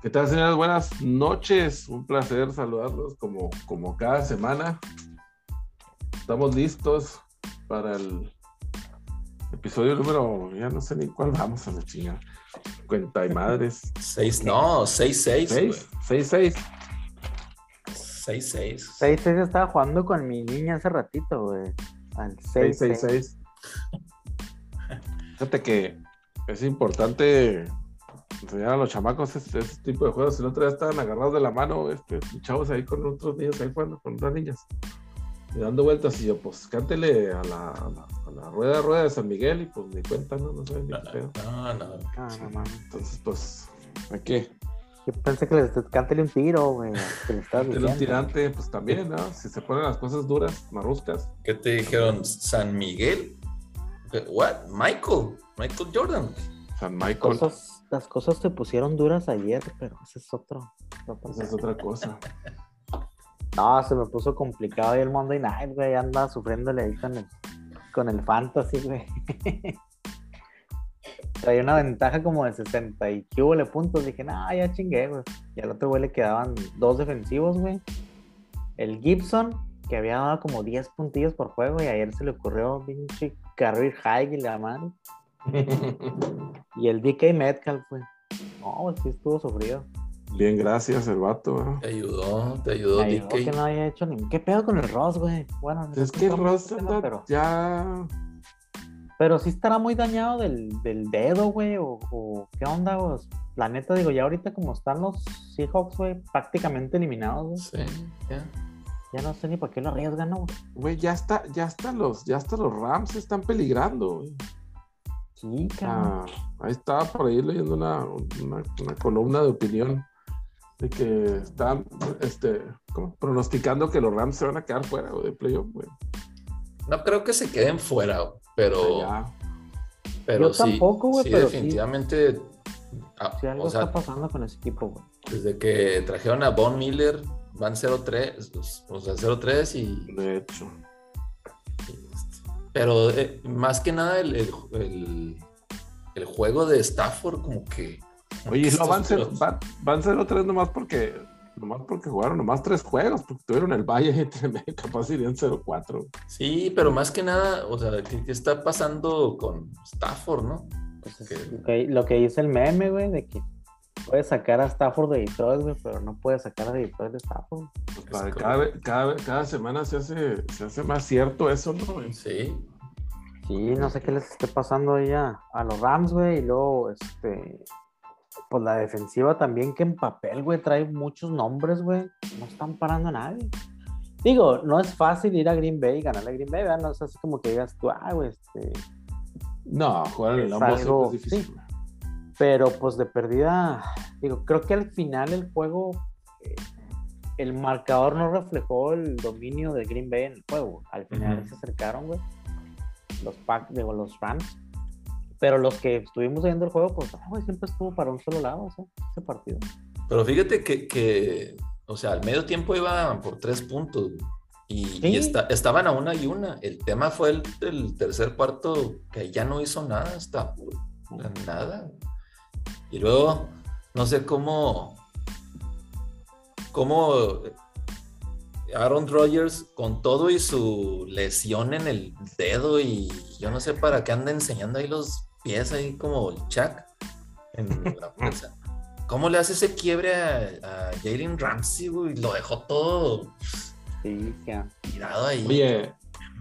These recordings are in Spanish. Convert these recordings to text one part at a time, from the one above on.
¿Qué tal, señores? Buenas noches. Un placer saludarlos como, como cada semana. Estamos listos para el episodio número, ya no sé ni cuál vamos a la chingada. Cuenta y madres. Seis, no, seis, seis. ¿Seis? ¿Seis, seis? Seis, seis. 6-6 estaba jugando con mi niña hace ratito, güey. Al 6 Seis, seis, seis. Fíjate que es importante enseñar a los chamacos este, este tipo de juegos. El otro día estaban agarrados de la mano, este, chavos ahí con otros niños ahí jugando, con otras niñas. Y dando vueltas y yo, pues cántele a la, a la, a la rueda, rueda de San Miguel y pues ni cuenta, ¿no? No saben ni qué pedo. No, no. Ah, no. Entonces, pues, ¿a qué? Yo pensé que les cántale un tiro, güey. Que le estabas Cántele un tirante, pues también, ¿no? Si se ponen las cosas duras, marruscas. ¿Qué te dijeron? ¿San Miguel? ¿What? Michael. Michael Jordan. San Michael, Cosas, las cosas se pusieron duras ayer, pero ese es otro. otro esa es otra cosa. No, se me puso complicado ahí el Monday Night, güey. Anda sufriéndole ahí con el, con el Fantasy, güey. Traía una ventaja como de 60 y que hubo puntos. Dije, no, ya chingué, güey. Y al otro güey le quedaban dos defensivos, güey. El Gibson, que había dado como 10 puntillos por juego, y ayer se le ocurrió pinche career high y la madre. Y el DK Metcalf, güey. No, sí estuvo sufrido. Bien, gracias, el vato, ¿no? Te ayudó, te ayudó, Me ayudó que DK. no haya hecho ni. ¿Qué pedo con el Ross, güey? Bueno, no Es que Ross el anda pero, ya pero sí estará muy dañado del, del dedo, güey. O, o qué onda, güey. La neta, digo, ya ahorita como están los Seahawks, güey, prácticamente eliminados, güey. Sí, ya. Ya no sé ni por qué lo arriesgan, ¿no? güey? Güey, ya está, ya hasta los, ya hasta los Rams están peligrando, güey. Sí. Ah, ahí estaba por ahí leyendo una, una, una columna de opinión de que están este, ¿cómo? pronosticando que los Rams se van a quedar fuera de playoff, güey. No creo que se queden fuera, pero, pero Yo sí, tampoco, güey, sí, pero sí. definitivamente. ah, Sí, algo o sea, está pasando con ese equipo, güey. desde que trajeron a Von Miller, van 0-3, o sea, 0-3 y, De hecho. Pero eh, más que nada el, el, el- el juego de Stafford como que... como Oye, que no, estos van, van, van 0-3 nomás porque, nomás porque jugaron nomás tres juegos, porque tuvieron el Valle y capaz irían 0-4. Sí, pero más que nada, o sea, ¿qué, qué está pasando con Stafford, no? Pues es que, lo que dice el meme, güey, de que puede sacar a Stafford de Detroit, güey, pero no puede sacar a Detroit de Stafford. Pues, cada, vez- cada, vez- cada semana se hace, se hace más cierto eso, ¿no? güey? Sí, Sí, no sé qué les esté pasando ahí a, a los Rams, güey, y luego, este, pues la defensiva también, que en papel, güey, trae muchos nombres, güey, no están parando a nadie. Digo, no es fácil ir a Green Bay y ganarle a Green Bay, ¿verdad? No es así como que digas tú, ah, güey, este, No, jugar en el Es algo- es difícil. sí. Pero pues de perdida, digo, creo que al final el juego, eh, el marcador no reflejó el dominio de Green Bay en el juego. Al final se acercaron, güey. Los Pack, digo, los Rams. Pero los que estuvimos viendo el juego, pues, güey, siempre estuvo para un solo lado, sea, ese partido. pero fíjate que, que, o sea, al medio tiempo iban por tres puntos y, Sí. y esta- estaban a una y una. El tema fue el, el tercer cuarto que ya no hizo nada, Stafford, nada. Y luego, no sé cómo, cómo Aaron Rodgers, con todo y su lesión en el dedo, y yo no sé para qué anda enseñando ahí los pies, ahí como el Chuck en la prensa. ¿Cómo le hace ese quiebre a, a Jalen Ramsey, güey? Lo dejó todo Sí, tirado ahí. Oye,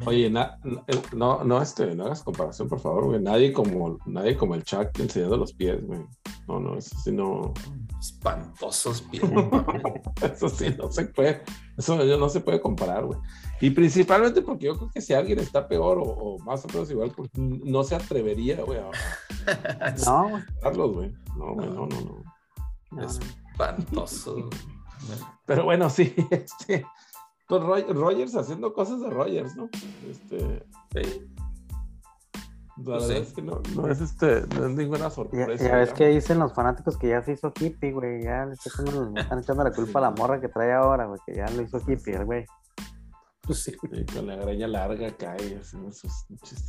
oye, na- eh, no, no, este, no hagas comparación, por favor, güey. Nadie como, nadie como el Chuck enseñando los pies, güey. No, no, eso sí no, Espantosos pies. eso sí no se puede, eso no no se puede comparar, güey. Y principalmente porque yo creo que si alguien está peor o, o más o menos igual, pues no se atrevería, güey, a no, güey. No, güey, no, no, no. no, no. Espantoso. Pero bueno, sí, este, pues Roy- Rogers haciendo cosas de Rogers, ¿no? Este, Sí. la Pues verdad sí. es que no, no es este, no es ninguna Ya, sorpresa. ya ves digamos. que dicen los fanáticos que ya se hizo hippie, güey. Ya le están echando, la culpa a la morra que trae ahora, güey, que ya lo hizo hippie, el güey. Pues sí. Y con la greña larga cae, así, esos chistes.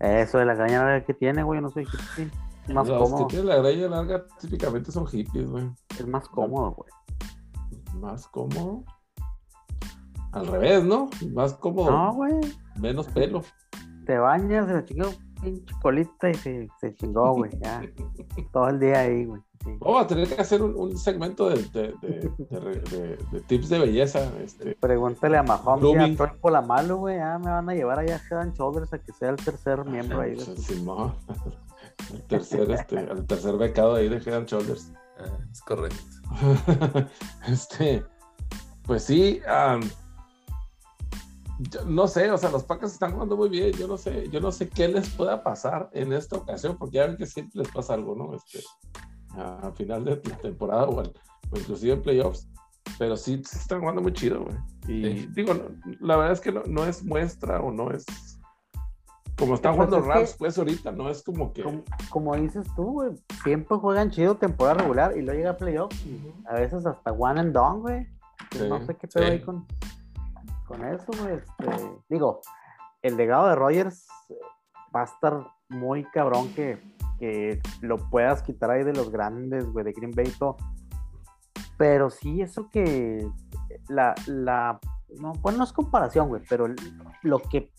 Eso de la caña que tiene, güey, no soy hippie. más Los cómodo. que tienen la greña larga típicamente son hippies, güey. Es más cómodo, güey. Más cómodo. Al revés, ¿no? Más cómodo. No, güey. Menos pelo. Te bañas, se le chingó pinche colita y se, se chingó, güey. Ya. Todo el día ahí, güey. Sí. Vamos a tener que hacer un, un segmento de, de, de- de re- de- de tips de belleza. Este. Pregúntale a Mahomes y a Troy Polamalu, güey. Ya me van a llevar allá a Head and Shoulders a que sea el tercer miembro ahí. Simón. El tercer, este, el tercer becado ahí de Head Shoulders. Ah, es correcto. este, pues sí, am, yo no sé, o sea, los Packers están jugando muy bien. Yo no sé, yo no sé qué les pueda pasar en esta ocasión, porque ya ven que siempre les pasa algo, ¿no? Este, a, final de la temporada o, inclusive en playoffs. Pero sí, sí están jugando muy chido, güey. Y Sí. digo, no, la verdad es que no, no es muestra o no es. Como están Pues jugando es que- Rams, pues ahorita no es como que. Como, como dices tú, güey. Siempre juegan chido temporada regular y luego llega a playoffs. A veces hasta one and done, güey. Sí, no sé qué pedo hay con, con eso. Este, digo, el legado de Rogers va a estar muy cabrón que, que lo puedas quitar ahí de los grandes, güey, de Green Bay y todo. Pero sí, eso que la, la, no, bueno, no es comparación, güey, pero lo que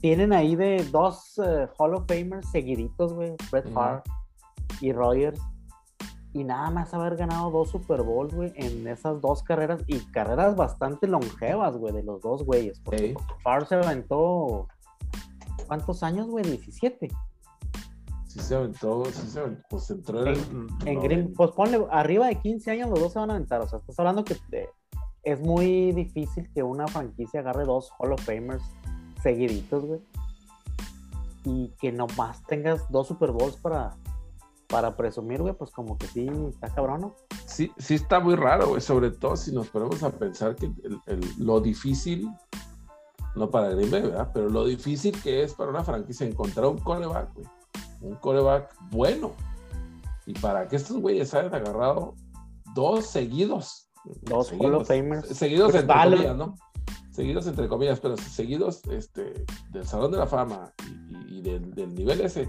tienen ahí de dos eh, Hall of Famers seguiditos, güey, Brett. Favre y Rogers, y nada más haber ganado dos Super Bowls, güey, en esas dos carreras, y carreras bastante longevas, güey, de los dos güeyes, porque Ey. Favre se aventó, ¿cuántos años, güey? 17. Sí se aventó, sí se aventó, pues entró en, el En Green, pues ponle, arriba de 15 años los dos se van a aventar, o sea, estás hablando que eh, es muy difícil que una franquicia agarre dos Hall of Famers seguiditos, güey. Y que nomás tengas dos Super Bowls para, para presumir, güey, pues como que sí, está cabrón, ¿no? Sí, sí está muy raro, güey, sobre todo si nos ponemos a pensar que el- el- lo difícil, no para Green Bay, ¿verdad? Pero lo difícil que es para una franquicia encontrar un coreback, güey, un coreback bueno. Y para que estos güeyes hayan agarrado dos seguidos. Dos Hall of Famers. Seguidos Pues entre vale. comillas, ¿no? Seguidos entre comillas, pero seguidos este, del Salón de la Fama y, y- y del, del nivel ese,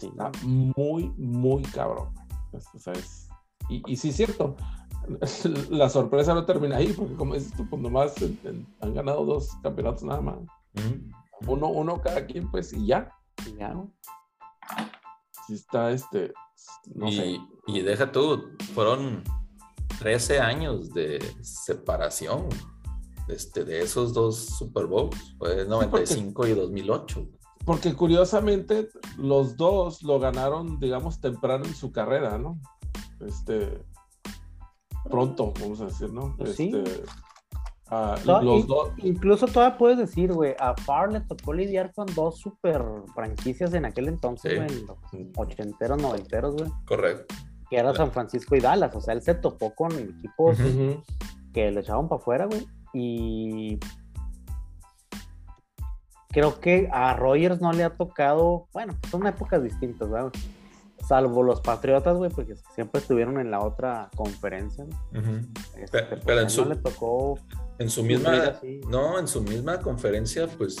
Sí, Está muy, muy cabrón. Es- o sea, es- y, y sí es cierto, la sorpresa no termina ahí, porque como dices tú, pues nomás han ganado dos campeonatos nada más. Uno, uno cada quien, pues, y ya. y ya. Sí está, este, no y, sé. y deja tú, fueron 13 años de separación este, de esos dos Super Bowls. Fue 95 y 2008. Porque curiosamente los dos lo ganaron, digamos, temprano en su carrera, ¿no? Este, pronto, vamos a decir, ¿no? Pues sí. Este, los in- dos, Incluso todavía puedes decir, güey, a Favre le tocó lidiar con dos super franquicias en aquel entonces, Sí. güey, en los ochenteros, noventeros, güey, Correcto. que era San Francisco y Dallas, o sea, él se topó con equipos que le echaban para afuera, güey, y creo que a Rogers no le ha tocado, bueno, pues son épocas distintas, ¿verdad? Salvo los Patriotas, güey, porque siempre estuvieron en la otra conferencia. Este, Pero- pues, pero en su- no le tocó En su misma, así. no, en su misma conferencia, pues,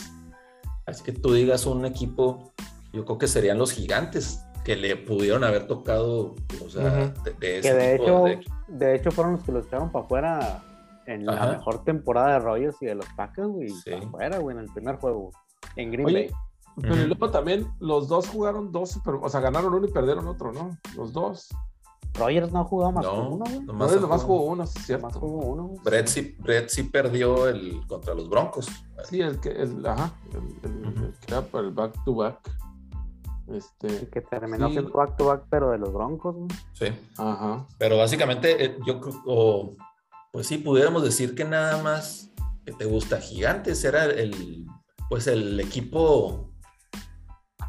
así que tú digas un equipo, yo creo que serían los gigantes que le pudieron haber tocado, o sea, de, de Que ese de tipo hecho, de- de hecho fueron los que los echaron para afuera en la mejor temporada de Rogers y de los Packers, güey. Sí. Afuera, güey, en el primer juego. En Green Oye, Bay. Pero y Ujú. luego también los dos jugaron dos, Super- o sea, ganaron uno y perdieron otro, ¿no? Los dos. Rogers no ha jugado más que No, uno, güey. nomás, Nomás, nomás jugó- jugó uno, sí cierto. jugó uno, güey. Brett sí, Brett sí perdió el contra los Broncos. Sí, el que, el, ajá, el, el- el que era para el back to back. Este, Y que terminó Sí. siendo back to back, pero de los Broncos, güey. Sí. ajá. Pero básicamente, eh, yo creo, o, pues sí, pudiéramos decir que nada más que te gusta Gigantes era el, pues el equipo,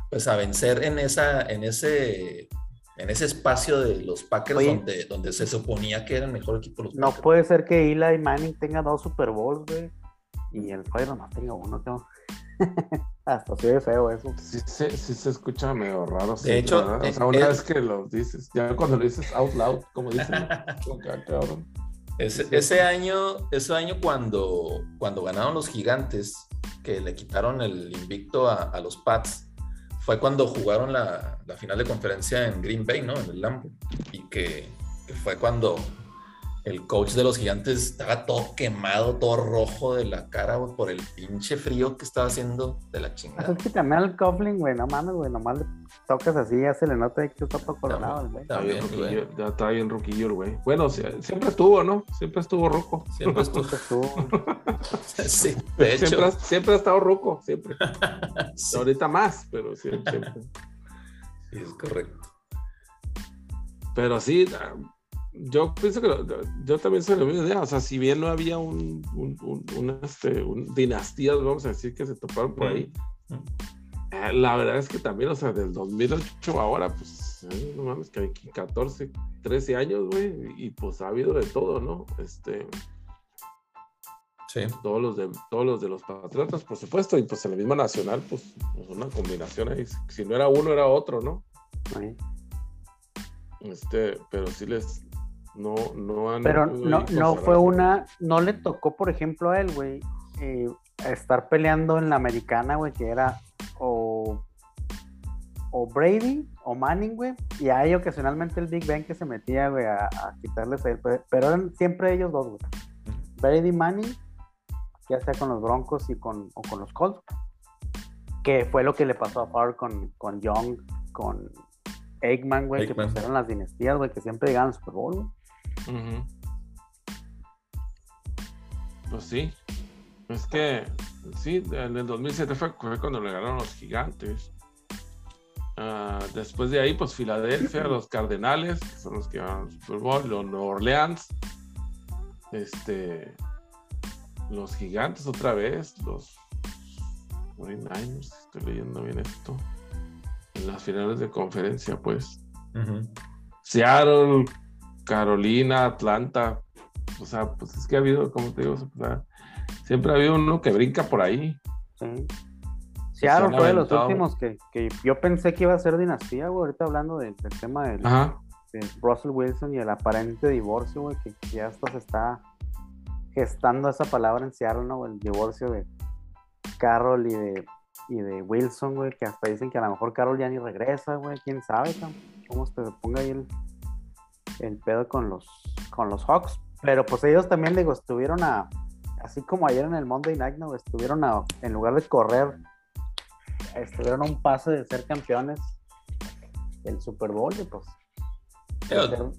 pues a vencer en esa, en ese, en ese espacio de los Packers Oye. donde, donde se suponía que era el mejor equipo de los No Packers. puede ser que Eli Manning tenga dos Super Bowls, güey. Y el Rogers nomás tenga uno. Hasta se ve feo eso. Sí se, sí se escucha medio raro. sí, hecho, o eh, sea, una eh, vez que lo dices, ya cuando lo dices out loud, como dicen, Ese, ese año, ese año cuando, cuando ganaron los gigantes, que le quitaron el invicto a, a los Pats, fue cuando jugaron la, la final de conferencia en Green Bay, ¿no? En el Lambo. Y que, que fue cuando el coach de los gigantes estaba todo quemado, todo rojo de la cara, güey, por el pinche frío que estaba haciendo de la chingada. Es que también al Coughlin, güey, no mames, güey, nomás le tocas así, ya se le nota que está todo colorado, güey. Está bien, güey. está bien ruquillo el güey. Bueno, sie- siempre estuvo, ¿no? Siempre estuvo roco. Siempre estuvo. Siempre estuvo. Sí, de hecho. Siempre, ha- siempre ha estado roco, siempre. sí, Ahorita más, pero sí, siempre. sí, es correcto. Pero sí, yo pienso que lo- yo también soy la misma idea. O sea, si bien no había un, un, un- un, este, un dinastías, vamos a decir, que se toparon por ahí, Mm. eh, la verdad es que también, o sea, del 2008 a ahora, pues, eh, no mames, que hay 14, 13 años, güey, y pues ha habido de todo, ¿no? Este, Sí. todos los de todos los de los patriotas, por supuesto, y pues en la misma nacional, pues, pues una combinación ahí. Si no era uno, era otro, ¿no? güey. Este, pero sí les no, no han Pero no, ahí no fue una, no le tocó, por ejemplo, a él, güey, eh, estar peleando en la americana, güey, que era o, o Brady o Manning, güey, y hay ocasionalmente el Big Ben que se metía, güey, a, a quitarles a él, pero, eran siempre ellos dos, güey. Brady Manning, ya sea con los Broncos y con, o con los Colts, que fue lo que le pasó a Favre con, con Young, con Eggman, güey, que Eggman. pues eran las dinastías, güey, que siempre llegaban al Super Bowl, güey. Ujú. Pues sí. Es que, sí, en el 2007 fue, fue cuando le ganaron los gigantes. Ah, después de ahí, pues Filadelfia, los Cardenales, que son los que ganaron el Super Bowl, los Nueva Orleans, este, los gigantes otra vez, los 49ers, estoy leyendo bien esto, en las finales de conferencia, pues. Ujú. Seattle, Carolina, Atlanta. O sea, pues es que ha habido, como te digo, o sea, siempre ha habido uno que brinca por ahí. Sí. se Seattle fue de los últimos que, que yo pensé que iba a ser dinastía, güey. Ahorita hablando del, del tema del, Russell Wilson y el aparente divorcio, güey, que ya hasta se está gestando esa palabra en Seattle, ¿no? El divorcio de Carroll y de, y de Wilson, güey, que hasta dicen que a lo mejor Carroll ya ni regresa, güey. ¿Quién sabe, cómo se ponga ahí el, el pedo con los, con los Hawks? Pero pues ellos también, digo, estuvieron a, así como ayer en el Monday Night, ¿no? Estuvieron a, en lugar de correr, estuvieron a un pase de ser campeones del Super Bowl, y pues de ser,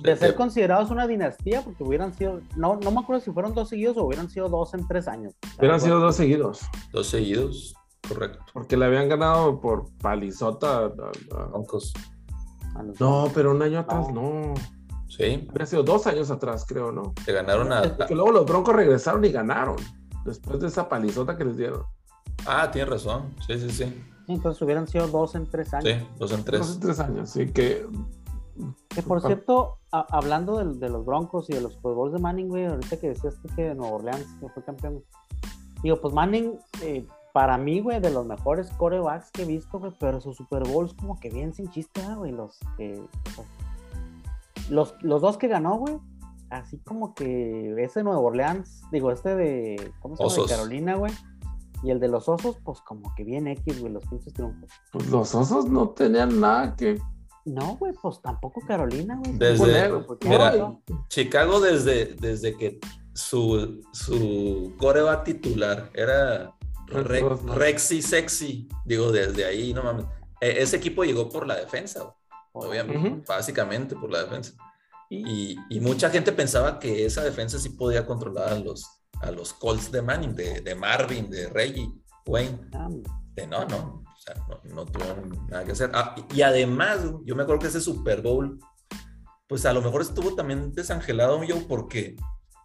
de ser considerados una dinastía, porque hubieran sido, no, no me acuerdo si fueron dos seguidos o hubieran sido dos en tres años. Hubieran sido dos seguidos. Dos seguidos, correcto. Porque le habían ganado por palizota. a- a- Broncos. A los No, pero un año atrás no. Sí, Había sido dos años atrás, creo, ¿no? te ganaron a. Porque luego los Broncos regresaron y ganaron. Después de esa palizota que les dieron. Ah, tienes razón. Sí, sí, sí. Sí, Entonces hubieran sido dos en tres años. Sí, dos en tres. tres años. Así que. Que por cierto, a- hablando de, los Broncos y de los Super Bowls de Manning, güey, ahorita que decías que Nueva Orleans que fue campeón. Digo, pues Manning, eh, para mí, güey, de los mejores corebacks que he visto, güey, pero sus Super Bowls como que bien sin chiste, ¿verdad, güey, los que... los, los dos que ganó, güey, así como que ese Nueva Orleans, digo, este de, ¿cómo se llama? De. Carolina, güey. Y el de los osos, pues como que bien X, güey, los pinches triunfos. Pues los osos no tenían nada que. No, güey, pues tampoco Carolina, güey. Desde- mira, no, Chicago desde, desde que su, su coreba titular era Re-. Rexy Sexy, digo, desde ahí, no mames. E- ese equipo llegó por la defensa, obviamente, básicamente por la defensa. Y, y mucha gente pensaba que esa defensa sí podía controlar a los, a los Colts de Manning, de, de Marvin, de Reggie, Wayne. Ah, de no, no, o sea, no, no tuvieron nada que hacer. Ah, y además, yo me acuerdo que ese Super Bowl, pues a lo mejor estuvo también desangelado yo porque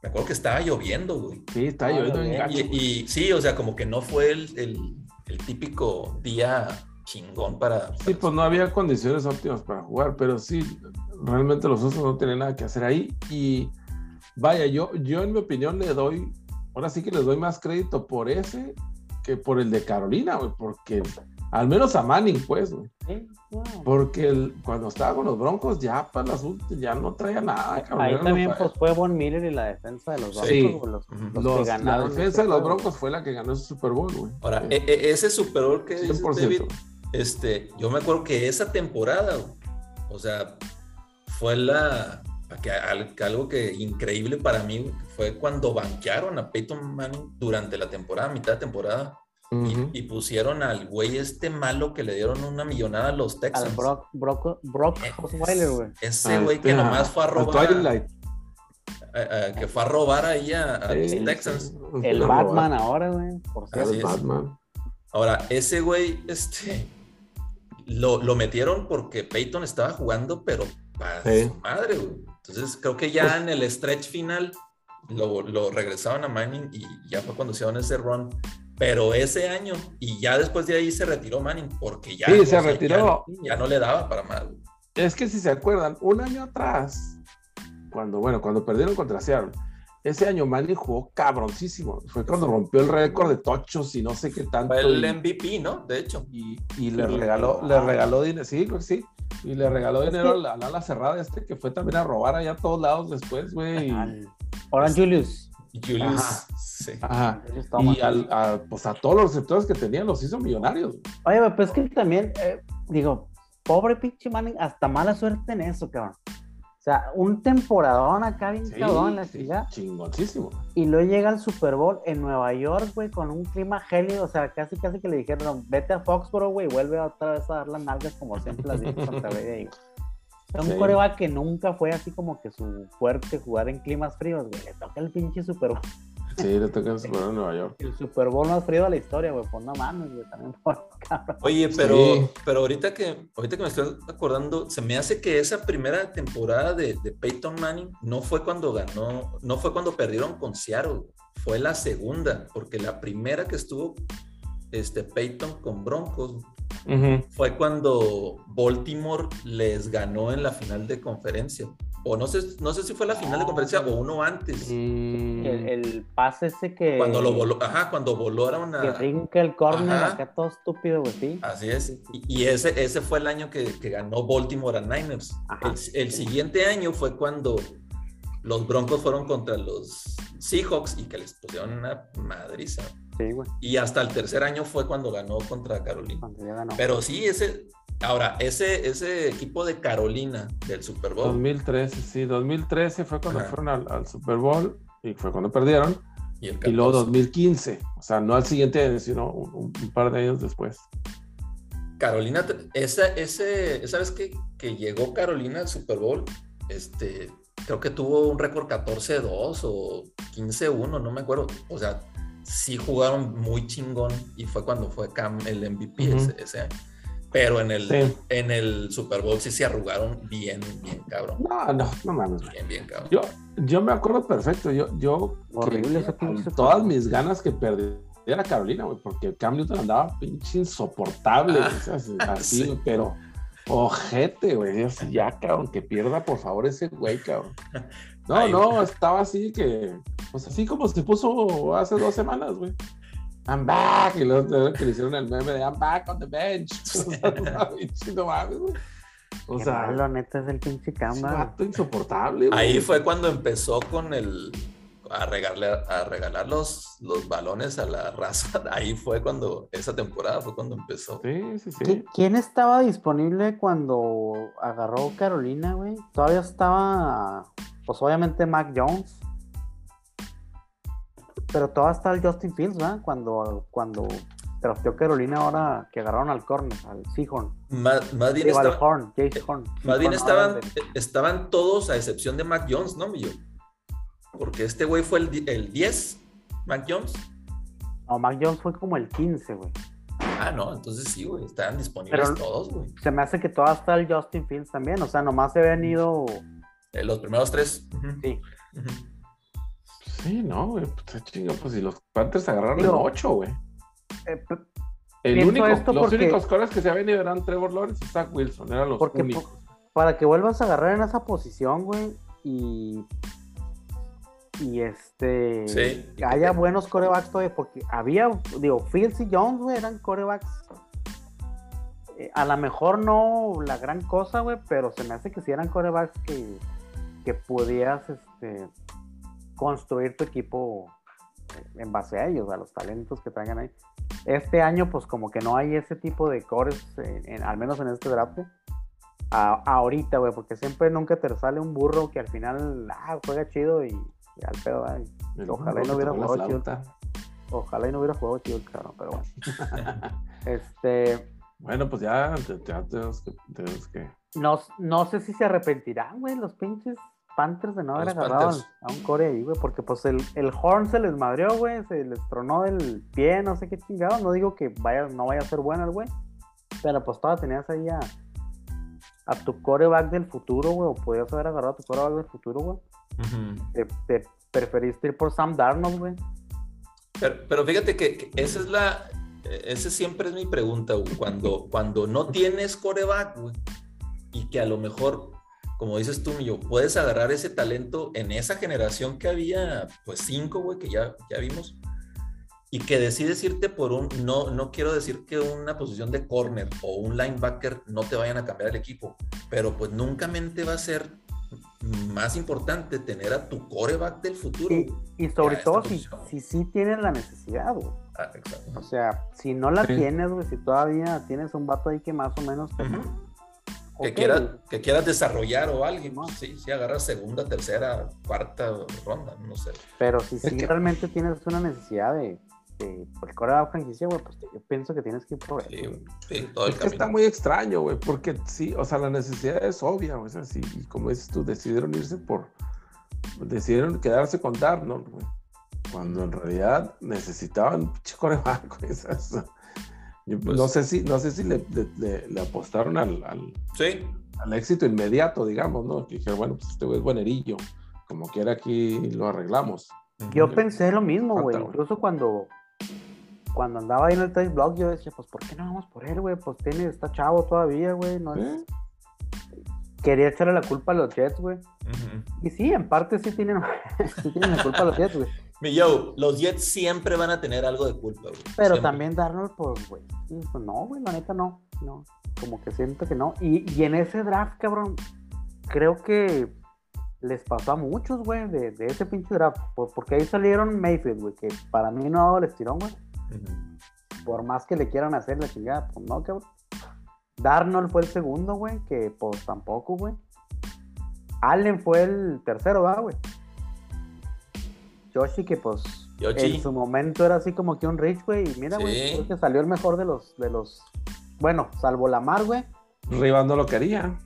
me acuerdo que estaba lloviendo, güey. Sí, está Ah, lloviendo bien gacho. Y, y sí, o sea, como que no fue el, el- el típico día chingón para... Sí, para- pues no había condiciones óptimas para jugar, pero sí, realmente los osos no tienen nada que hacer ahí. Y vaya, yo, yo en mi opinión le doy, ahora sí que les doy más crédito por ese que por el de Carolina, güey, porque al menos a Manning, pues, güey. Porque el- cuando estaba con los Broncos ya para las últimas ya no traía nada. cabrón, Ahí también pues, fue Von Miller y la defensa de los Broncos, Sí. güey, los, Ujú. los los- que ganaron. la defensa ese de los. Broncos fue la que ganó ese Super Bowl, güey. Ahora, Sí, e- e- ese Super Bowl que dices, 100%. David, este, yo me acuerdo que esa temporada, o sea, fue la, que, algo que increíble para mí fue cuando banquearon a Peyton Manning durante la temporada, mitad de temporada. Y, pusieron al güey este malo que le dieron una millonada a los Texans. Al Brock, Brock, Brock Osweiler, güey. Ese güey que nomás fue a robar. que fue a robar ahí a, los Texans. El Batman ahora, güey. Por cierto. Batman. Ahora, ese güey, este, lo, lo, metieron porque Peyton estaba jugando, pero para su madre, güey. Entonces, creo que ya pues en el stretch final lo, lo, regresaron a Manning y ya fue cuando hicieron ese run. Pero ese año, y ya después de ahí se retiró Manning, porque ya, sí, se retiró. Ya, no le daba para más. Es que si se acuerdan, un año atrás, cuando, bueno, cuando perdieron contra Seattle, ese año Manning jugó cabroncísimo. Fue cuando rompió el récord de tochos y no sé qué tanto. Fue el MVP, ¿no? De hecho. Y, y le regaló, le regaló dinero. Sí, sí. Y le regaló dinero a la ala cerrada este que fue también a robar allá a todos lados después, güey. Ahora Julius. Julius. Sí. Ajá. Y al, a, pues a todos los receptores que tenían los hizo millonarios. Oye, pues es que también, eh, digo, pobre pinche Manning, hasta mala suerte en eso, cabrón. O sea, un temporadón acá bien cabrón en la ciudad. Chingoncísimo. Y luego llega al Super Bowl en Nueva York, güey, con un clima gélido. O sea, casi casi que le dijeron, vete a Foxborough, güey, vuelve otra vez a dar las nalgas como siempre las dijo Santa Fe Es un sí. que nunca fue así como que su fuerte jugar en climas fríos, güey. Le toca el pinche Super Bowl. Sí, le toca el Super Bowl en Nueva York. El Super Bowl más frío de la historia, güey. Pues no mames, güey. También por Oye, pero, pero ahorita, que, ahorita que me estoy acordando, se me hace que esa primera temporada de, de Peyton Manning no fue cuando ganó, no fue cuando perdieron con Seattle. Fue la segunda, porque la primera que estuvo este, Peyton con Broncos fue cuando Baltimore les ganó en la final de conferencia o no sé, no sé si fue la final de conferencia o uno antes. Mm. El, pase ese que. Cuando lo voló, ajá, cuando volaron a. Que rinca el corner acá todo estúpido, güey, sí. Así es. Y, ese, ese fue el año que, ganó Baltimore a Niners. El, siguiente año fue cuando los Broncos fueron contra los Seahawks y que les pusieron una madriza. Sí, güey. Y hasta el tercer año fue cuando ganó contra Carolina. Pero sí, ese, Ahora, ese, ese equipo de Carolina del Super Bowl. 2013, sí, 2013 fue cuando fueron al, Super Bowl y fue cuando perdieron. Y, luego 2015, o sea, no al siguiente año, sino un, par de años después. Carolina, esa, ese, esa vez que, que, llegó Carolina al Super Bowl, este, creo que tuvo un récord 14-2 o 15-1, no me acuerdo. O sea, sí jugaron muy chingón y fue cuando fue Cam el MVP ese año. Pero en el, en el Super Bowl sí se arrugaron bien, bien cabrón. No, no, no mames. Bien, bien cabrón. Yo, yo me acuerdo perfecto. Yo, yo Horrible todas mis ganas que perdiera Carolina, güey, porque Cam Newton andaba pinche insoportable. Ah, así, pero ojete, güey. Ya, cabrón, que pierda por favor ese güey, cabrón. No, no, estaba así que, pues así como se puso hace dos semanas, güey. I'm back. Y luego que le hicieron el meme de I'm back on the bench. o sea, la neta es el pinche cama. insoportable. Ahí fue cuando empezó con el a regalar, a regalar los, los balones a la raza. Ahí fue cuando, esa temporada fue cuando empezó. Sí, sí, sí. ¿Quién estaba disponible cuando agarró Carolina, güey? Todavía estaba, pues obviamente Mac Jones. Pero todavía está el Justin Fields, ¿verdad? Cuando, cuando drafteó Carolina ahora que agarraron al corner, al Seahorn. Más, más bien, Horn, Horn. Más bien estaban, estaban todos a excepción de Mac Jones, ¿no, Millo? Porque este güey fue el, el 10, Mac Jones. No, Mac Jones fue como el 15, güey. Ah, no, entonces sí, güey, estaban disponibles todos, güey. Se me hace que todavía está el Justin Fields también, o sea, nomás se habían ido... Eh, los primeros tres. Sí. Sí, no, güey. Pues chinga, pues si los Panthers agarraron el 8, güey. Eh, el único, los únicos cores que se habían ido eran Trevor Lawrence y Zach Wilson, eran los porque, únicos. Para que vuelvas a agarrar en esa posición, güey, y. Y este. Sí. haya buenos corebacks todavía, porque había, digo, Fields y Jones, güey, eran corebacks. Eh, a lo mejor no la gran cosa, güey, pero se me hace que si eran corebacks que, que podías, este construir tu equipo en base a ellos, a los talentos que traigan ahí. Este año, pues como que no hay ese tipo de cores, en- en- al menos en este draft. A- ahorita, güey, porque siempre nunca te sale un burro que al final, ah, juega chido y, y al pedo, ay, El Ojalá y no hubiera jugado chido. ojalá y no hubiera jugado chido el cabrón, pero bueno. este, Bueno, pues ya, ya tenemos que, tenemos que. no, no sé si se arrepentirán, güey, los pinches Panthers de no haber agarrado a un core ahí, güey, porque pues el, el Horn se les madreó, güey, se les tronó del pie, no sé qué chingado, no digo que vaya, no vaya a ser bueno el güey, pero pues todavía tenías ahí a, a tu coreback del futuro, güey, o podías haber agarrado a tu coreback del futuro, güey, Ujú. te, te preferiste ir por Sam Darnold, güey. Pero, pero fíjate que, que esa es la, esa siempre es mi pregunta, güey. Cuando, cuando no tienes coreback, güey, y que a lo mejor, como dices tú, yo, puedes agarrar ese talento en esa generación que había, pues cinco, güey, que ya, ya vimos, y que decides irte por un, no, no quiero decir que una posición de corner o un linebacker no te vayan a cambiar el equipo, pero pues nunca mente va a ser más importante tener a tu coreback del futuro. Y, y sobre todo si, si sí tienes la necesidad, güey. Ah, exacto. O sea, si no la Sí. tienes, güey, si todavía tienes un vato ahí que más o menos te... Que, quieras, que quieras desarrollar o alguien, pues sí, sí, agarras segunda, tercera, cuarta ronda, no sé. Pero si Es sí que- realmente tienes una necesidad de, de el coreback franquicia, güey, pues yo pienso que tienes que ir por Sí, eso. güey. sí, todo el Es que está muy extraño, güey, porque sí, o sea, la necesidad es obvia, o sea, sí, y como dices tú, decidieron irse por, decidieron quedarse con Darnold, güey, cuando en realidad necesitaban pinche coreback, güey, o yo Pues- no sé si, no sé si le, le- le- le apostaron al, al, Sí, al éxito inmediato, digamos, ¿no? Que dijeron, bueno, pues este güey es buenerillo, como quiera aquí lo arreglamos. Yo pensé lo mismo, güey. güey. Incluso cuando, cuando andaba ahí en el trade blog, yo decía, pues, ¿por qué no vamos por él, güey? Pues tiene, está chavo todavía, güey. No es- ¿Eh? Quería echarle la culpa a los Jets, güey. Ujú. Y sí, en parte sí tienen, sí tienen la culpa a los Jets, güey. Mi Joe, los Jets siempre van a tener algo de culpa, güey. Pero Siempre. también Darnold, pues, güey. pues, no, güey, la neta no. No. Como que siento que no. Y, y en ese draft, cabrón, creo que les pasó a muchos, güey, de, de ese pinche draft. por- porque ahí salieron Mayfield, güey, que para mí no ha dado el estirón, güey. Por más que le quieran hacer la chingada, pues no, cabrón. Darnold fue el segundo, güey, que pues tampoco, güey. Allen fue el tercero, ¿verdad, güey? Yoshi, que pues Yoshi. en su momento era así como que un rich, güey. Y mira, güey, Sí. creo que salió el mejor de los, de los. Bueno, salvo Lamar, güey. Rivas no lo quería.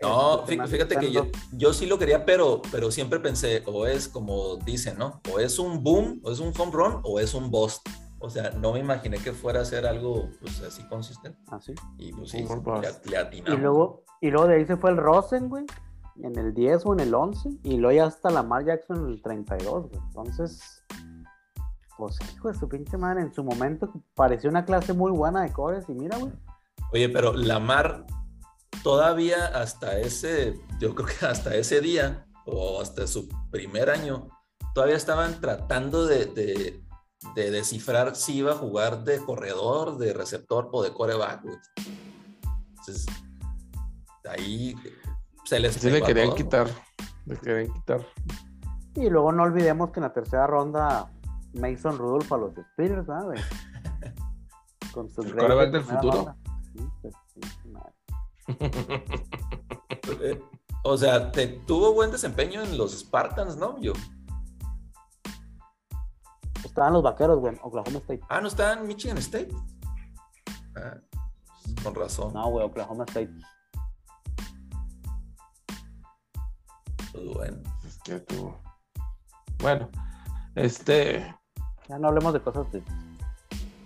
No, fíjate que yo, sí lo quería, pero, pero siempre pensé, o es como dicen, ¿no? O es un boom, o es un home run, o es un bust. O sea, no me imaginé que fuera a ser algo pues así consistente. Así. Y pues sí, le, le Y luego, y luego de ahí se fue el Rosen, güey. En el 10 o en el 11. Y luego ya hasta Lamar Jackson en el 32, güey. Entonces, pues hijo de su pinche madre. En su momento pareció una clase muy buena de cores. Y mira, güey. Oye, pero Lamar todavía hasta ese, yo creo que hasta ese día, o hasta su primer año, todavía estaban tratando de, de- de descifrar si iba a jugar de corredor, de receptor o de coreback. güey. Entonces, ahí se les Sí le querían todos, quitar, le querían quitar. Y luego no olvidemos que en la tercera ronda Mason Rudolph a los Steelers, ¿verdad, güey? Con su El de del futuro. Sí, pues, pinche madre. Eh, O sea, te, tuvo buen desempeño en los Spartans, ¿no? Yo. Estaban los vaqueros, güey, en Oklahoma State. Ah, ¿no está en Michigan State? Ah, con razón. No, güey, Oklahoma State. Pues bueno. Es que tuvo. Bueno, este. Ya no hablemos de cosas de.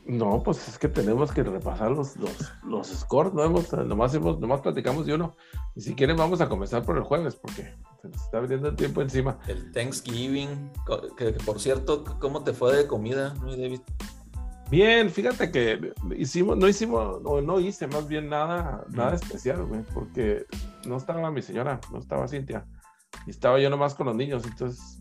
No, pues es que tenemos que repasar los, los, los scores, no hemos, nomás hemos, nomás platicamos de uno. Y si quieren vamos a comenzar por el jueves, porque se nos está viniendo el tiempo encima. El Thanksgiving, que, que por cierto, ¿cómo te fue de comida, mi David? Bien, fíjate que hicimos, no hicimos, o no hice más bien nada, nada Mm. especial, güey, porque no estaba mi señora, no estaba Cintia, y estaba yo nomás con los niños, entonces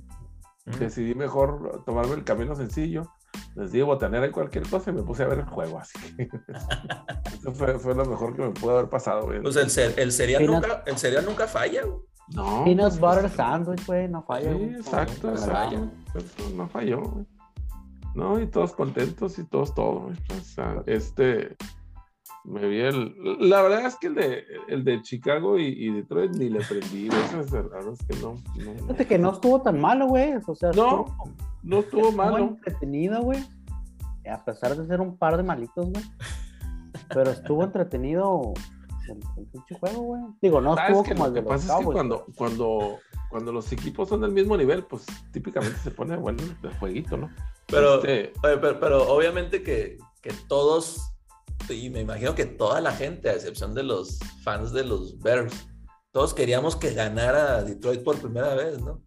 Mm. decidí mejor tomarme el camino sencillo, les di botanera y cualquier cosa y me puse a ver el juego, así que eso fue, fue lo mejor que me pudo haber pasado, güey. Pues el, cer- el, cereal Peanut- nunca, el cereal nunca falla. güey. No. Peanut pues, butter pues, sandwich, güey, no falla. Sí, güey. exacto, No, exacto. no, Eso no falló, güey. No, y todos contentos y todos todo. güey. O sea, este. Me vi el. La verdad es que el de, el de Chicago y, y Detroit ni le prendí. güey. Eso es la verdad es que no. no, Fíjate que no estuvo tan malo, güey. O sea, No, estuvo, no estuvo malo. entretenido, güey. A pesar de ser un par de malitos, güey. Pero estuvo entretenido el, el pinche juego, güey. Digo, no ¿Sabes estuvo como Lo el que de los pasa es que cuando, cuando, cuando los equipos son del mismo nivel, pues típicamente se pone bueno el jueguito, ¿no? Pero, Este, oye, pero, pero obviamente que, que todos, y me imagino que toda la gente, a excepción de los fans de los Bears, todos queríamos que ganara Detroit por primera vez, ¿no?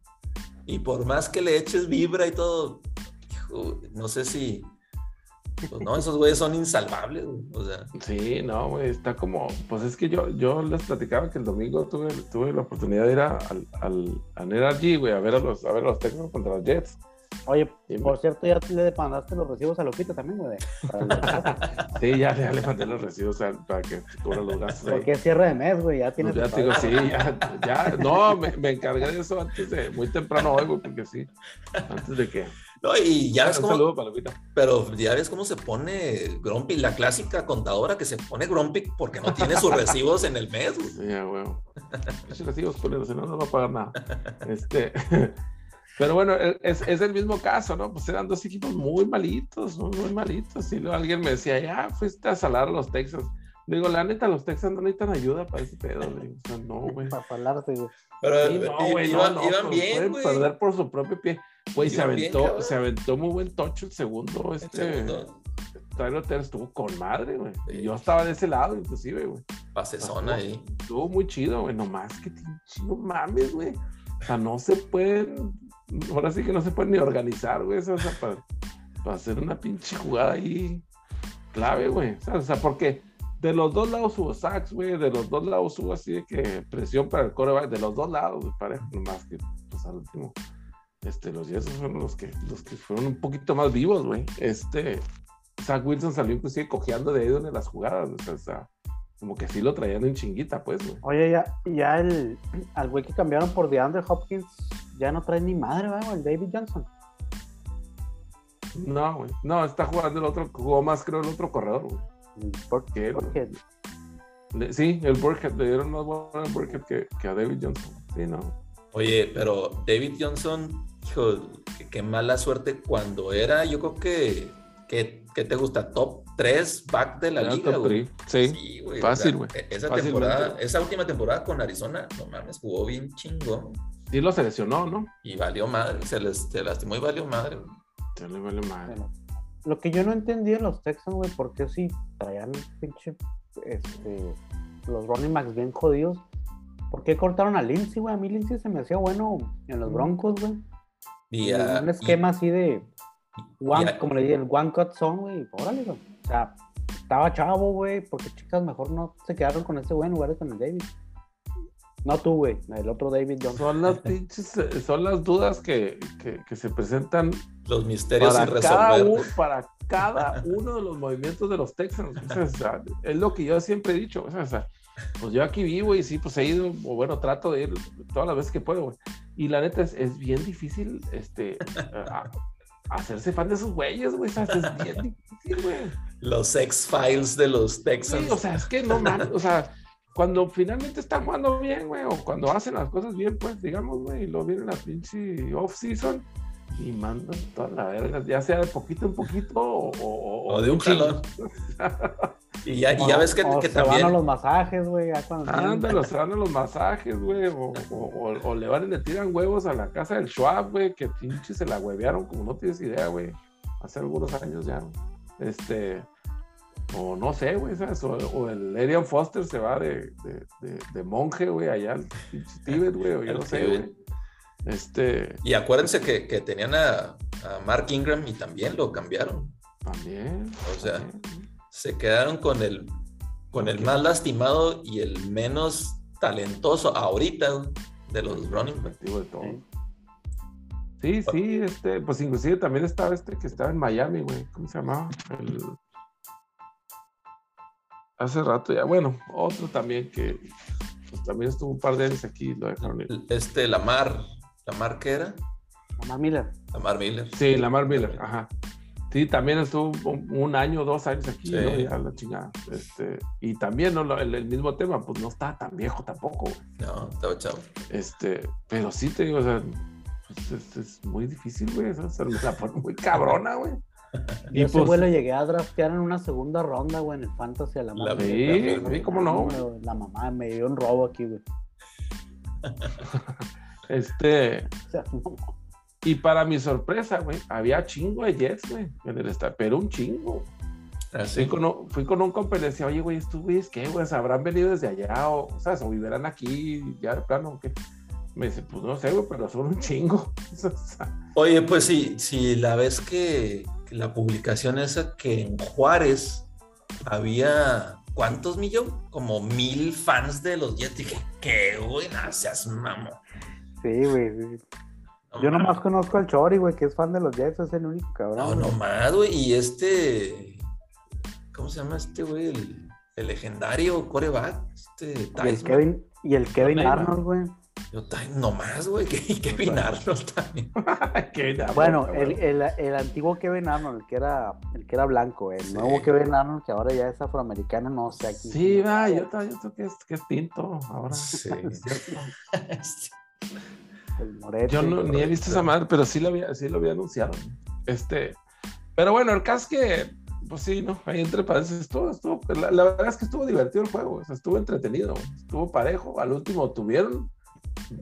Y por más que le eches vibra y todo, no sé si. Pues no, esos güeyes son insalvables, o sea. Sí, no, güey, está como, pues es que yo, yo les platicaba que el domingo tuve, tuve la oportunidad de ir a- al, al, a NRG, güey, a ver a los, a los Texans contra los Jets. Oye, por cierto, ya le mandaste los recibos a Lupita también, güey. Sí, ya, ya le mandé los recibos a- para que cubra los gastos. Porque es cierre de mes, güey. Ya tienes. Pues ya digo, sí, ya, ya, no, me, me encargué de eso antes de, muy temprano hoy, güey, porque sí, antes de que, No, y ya ves un cómo, saludo para Lupita. pero ya ves cómo se pone Grumpy, la clásica contadora que se pone Grumpy porque no tiene sus recibos en el mes, güey. Sí. Esos recibos, culeros, si no, no va a pagar nada. Este, pero bueno, e, es, es el mismo caso, ¿no? Pues eran dos equipos muy malitos, muy, muy malitos. Y luego alguien me decía, ya fuiste a salar a los Texans. Digo, la neta, los Texans no necesitan ayuda para ese pedo, güey. O sea, no, güey. Para falarte, güey. Pero Sí, no, i- güey, no, iban, no, iban pues, bien, pueden güey. perder por su propio pie. Güey, se bien, aventó, se aventó muy buen tocho el segundo. El Este, segundo, Tyler Taylor estuvo con madre, güey. Sí. Y yo estaba de ese lado, inclusive, güey. pasezón ahí. Estuvo muy chido, güey. Nomás que no mames, güey. O sea, no se pueden. Ahora sí que no se pueden ni organizar, güey. O sea, para, hacer una pinche jugada ahí clave, güey. O sea, porque de los dos lados hubo sacks, güey. De los dos lados hubo así de que presión para el coreback. De los dos lados, güey, parejo. Nomás que, pues al último. Este, los Jets fueron los que, los que fueron un poquito más vivos, güey. Este, Zach Wilson salió inclusive cojeando de ahí donde las jugadas, o sea, como que sí lo traían en chinguita, pues, güey. Oye, ya, ya el, al güey que cambiaron por DeAndre Hopkins ya no trae ni madre, güey, el David Johnson. No, güey. No, está jugando el otro, jugó más, creo, el otro corredor, güey. ¿Por güey. Porque Le- Sí, el Burkhead, le dieron más bueno al Burkhead que, que a David Johnson. Sí, no. Oye, pero David Johnson, hijo, qué, qué mala suerte cuando era, yo creo que, que, que te gusta, top 3 back de la Era liga, top güey. three, Sí, Sí, güey. fácil, o sea, güey. e- Esa Fácilmente. temporada, esa última temporada con Arizona, no mames, jugó bien chingón. sí lo seleccionó, ¿no? Y valió madre, se, les, se lastimó y valió madre. güey. Ya le vale madre. Bueno, lo que yo no entendí en los Texans, güey, porque si traían pinche, este, los running backs bien jodidos, ¿por qué cortaron a Lindsay, güey? A mí Lindsay se me hacía bueno en los Broncos, güey. Y, Y ah, un esquema así de, one, como le dije, el one cut zone, güey, órale, güey. O sea, estaba chavo, güey, porque chicas mejor no se quedaron con ese güey en lugar de con el David. No tú, güey, el otro David Johnson. Son las pinches, son las dudas que, que, que se presentan los misterios para sin cada, resolver. u- para cada uno de los movimientos de los Texans. O sea, o sea, es lo que yo siempre he dicho. O sea, o sea, pues yo aquí vivo y sí, pues he ido, o bueno, trato de ir todas las veces que puedo. güey. Y la neta es, es bien difícil este, a- a- hacerse fan de esos güeyes, güey. O sea, es bien difícil, güey. Los X-Files de los Sí, Texans. o sea, es que no mames, o sea, cuando finalmente están jugando bien, güey, o cuando hacen las cosas bien, pues, digamos, güey, y luego viene la pinche off-season y mandan toda la verga, ya sea de poquito en poquito o, o- O de un jalón. Y ya, y ya ves que, O que se van a los masajes, güey, Ándale, se van a los masajes, güey, o, le van y le tiran huevos a la casa del Schwab, güey, que pinche se la huevearon, como no tienes idea, güey, hace algunos años ya, este, o no sé, güey, ¿sabes? O, el Arian Foster se va de, de, de- de monje, güey, allá al pinche Tíbet, güey, o yo no sé, güey. Este, Y acuérdense que, que tenían a, a Mark Ingram y también lo cambiaron. también. O sea, también. Se quedaron con el, con el más lastimado y el menos talentoso ahorita de los running backs. Digo, de todo. Sí. Sí, sí, este, pues inclusive también estaba este que estaba en Miami, güey. ¿Cómo se llamaba? El... Hace rato ya. Bueno, otro también que pues, también estuvo un par de años aquí lo dejaron ir. Este Lamar, Lamar qué era? Mamá Miller. Lamar Miller. Sí, Lamar Miller, ajá. Sí, también estuvo un, un año, dos años aquí, Sí. ¿no? Ya la chingada. Este, y también el, el mismo tema, pues no está tan viejo tampoco, güey. No, estaba chavo. Este, pero sí te digo, o sea, pues es, es muy difícil, güey. O sea, me la pone muy cabrona, güey. Y Yo ese pues- güey lo llegué a draftear en una segunda ronda, güey, en el Fantasy a la La- madre. Sí, sí, cómo no, güey, La mamá me dio un robo aquí, güey. Este, O sea, y para mi sorpresa, güey, había chingo de Jets, güey, en el estadio, pero un chingo. Fui Así. con, un- fui con un compa y le decía, oye, güey, ¿estos güeyes qué, güey? ¿Se habrán venido desde allá o, ¿sabes? O vivirán aquí ya de plano o qué? Me dice, pues no sé, güey, pero son un chingo. O sea, Oye, pues sí, si la vez que, que la publicación esa que en Juárez había ¿cuántos millones? Como mil fans de los Jets. Dije, qué güey, no seas mamo. Sí, güey. sí. Yo nomás conozco al Chori, güey, que es fan de los Jets, es el único cabrón. No, nomás, güey. Y este. ¿Cómo se llama este, güey? El, el legendario coreback. Este Y el. Kevin, y el Kevin. Arnold, güey. Yo, nomás, güey. Que, y Kevin Arnold también. Bueno, el, el, el antiguo Kevin Arnold, el que era, el que era blanco, el Sí. nuevo Kevin Arnold, que ahora ya es afroamericano, no sé aquí. Sí, va, yo también yo que es, que es tinto ahora. Sí. El. Yo no, ni he visto esa madre, pero sí lo había, sí lo había anunciado. Este, pero bueno, el caso es que, pues sí, ¿no? Ahí entre paréntesis estuvo, estuvo, la, la verdad es que estuvo divertido el juego, o sea, estuvo entretenido, estuvo parejo. Al último tuvieron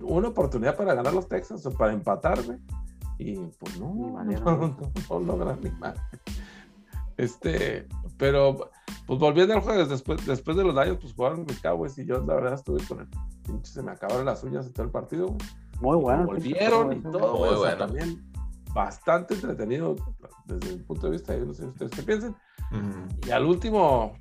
una oportunidad para ganar los Texans o para empatarme. Y pues no, Ni no, manera, no, ¿no? no logran ni más. Este, pero pues volviendo al juego, después, después de los daños, pues jugaron mis Cowboys y yo la verdad estuve con el pinche, se me acabaron las uñas en todo el partido, güey Muy bueno. volvieron y todo, Muy güey, o sea, bueno. también bastante entretenido desde el punto de vista, yo no sé ustedes qué piensan. Mm, Y al último,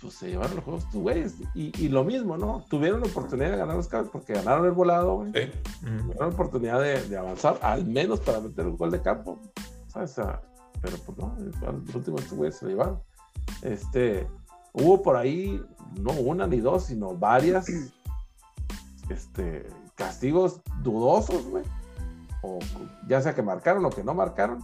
pues se llevaron los juegos tus güeyes. Y, y lo mismo, ¿no? Tuvieron la oportunidad de ganar los Cowboys porque ganaron el volado, güey. sí. Mm. Tuvieron la oportunidad de, de avanzar, al menos para meter un gol de campo, ¿sabes? O sea, pero pues no, al último estos güeyes se lo llevaron. Este, hubo por ahí, no una ni dos, sino varias, este, castigos dudosos, güey. O ya sea que marcaron o que no marcaron.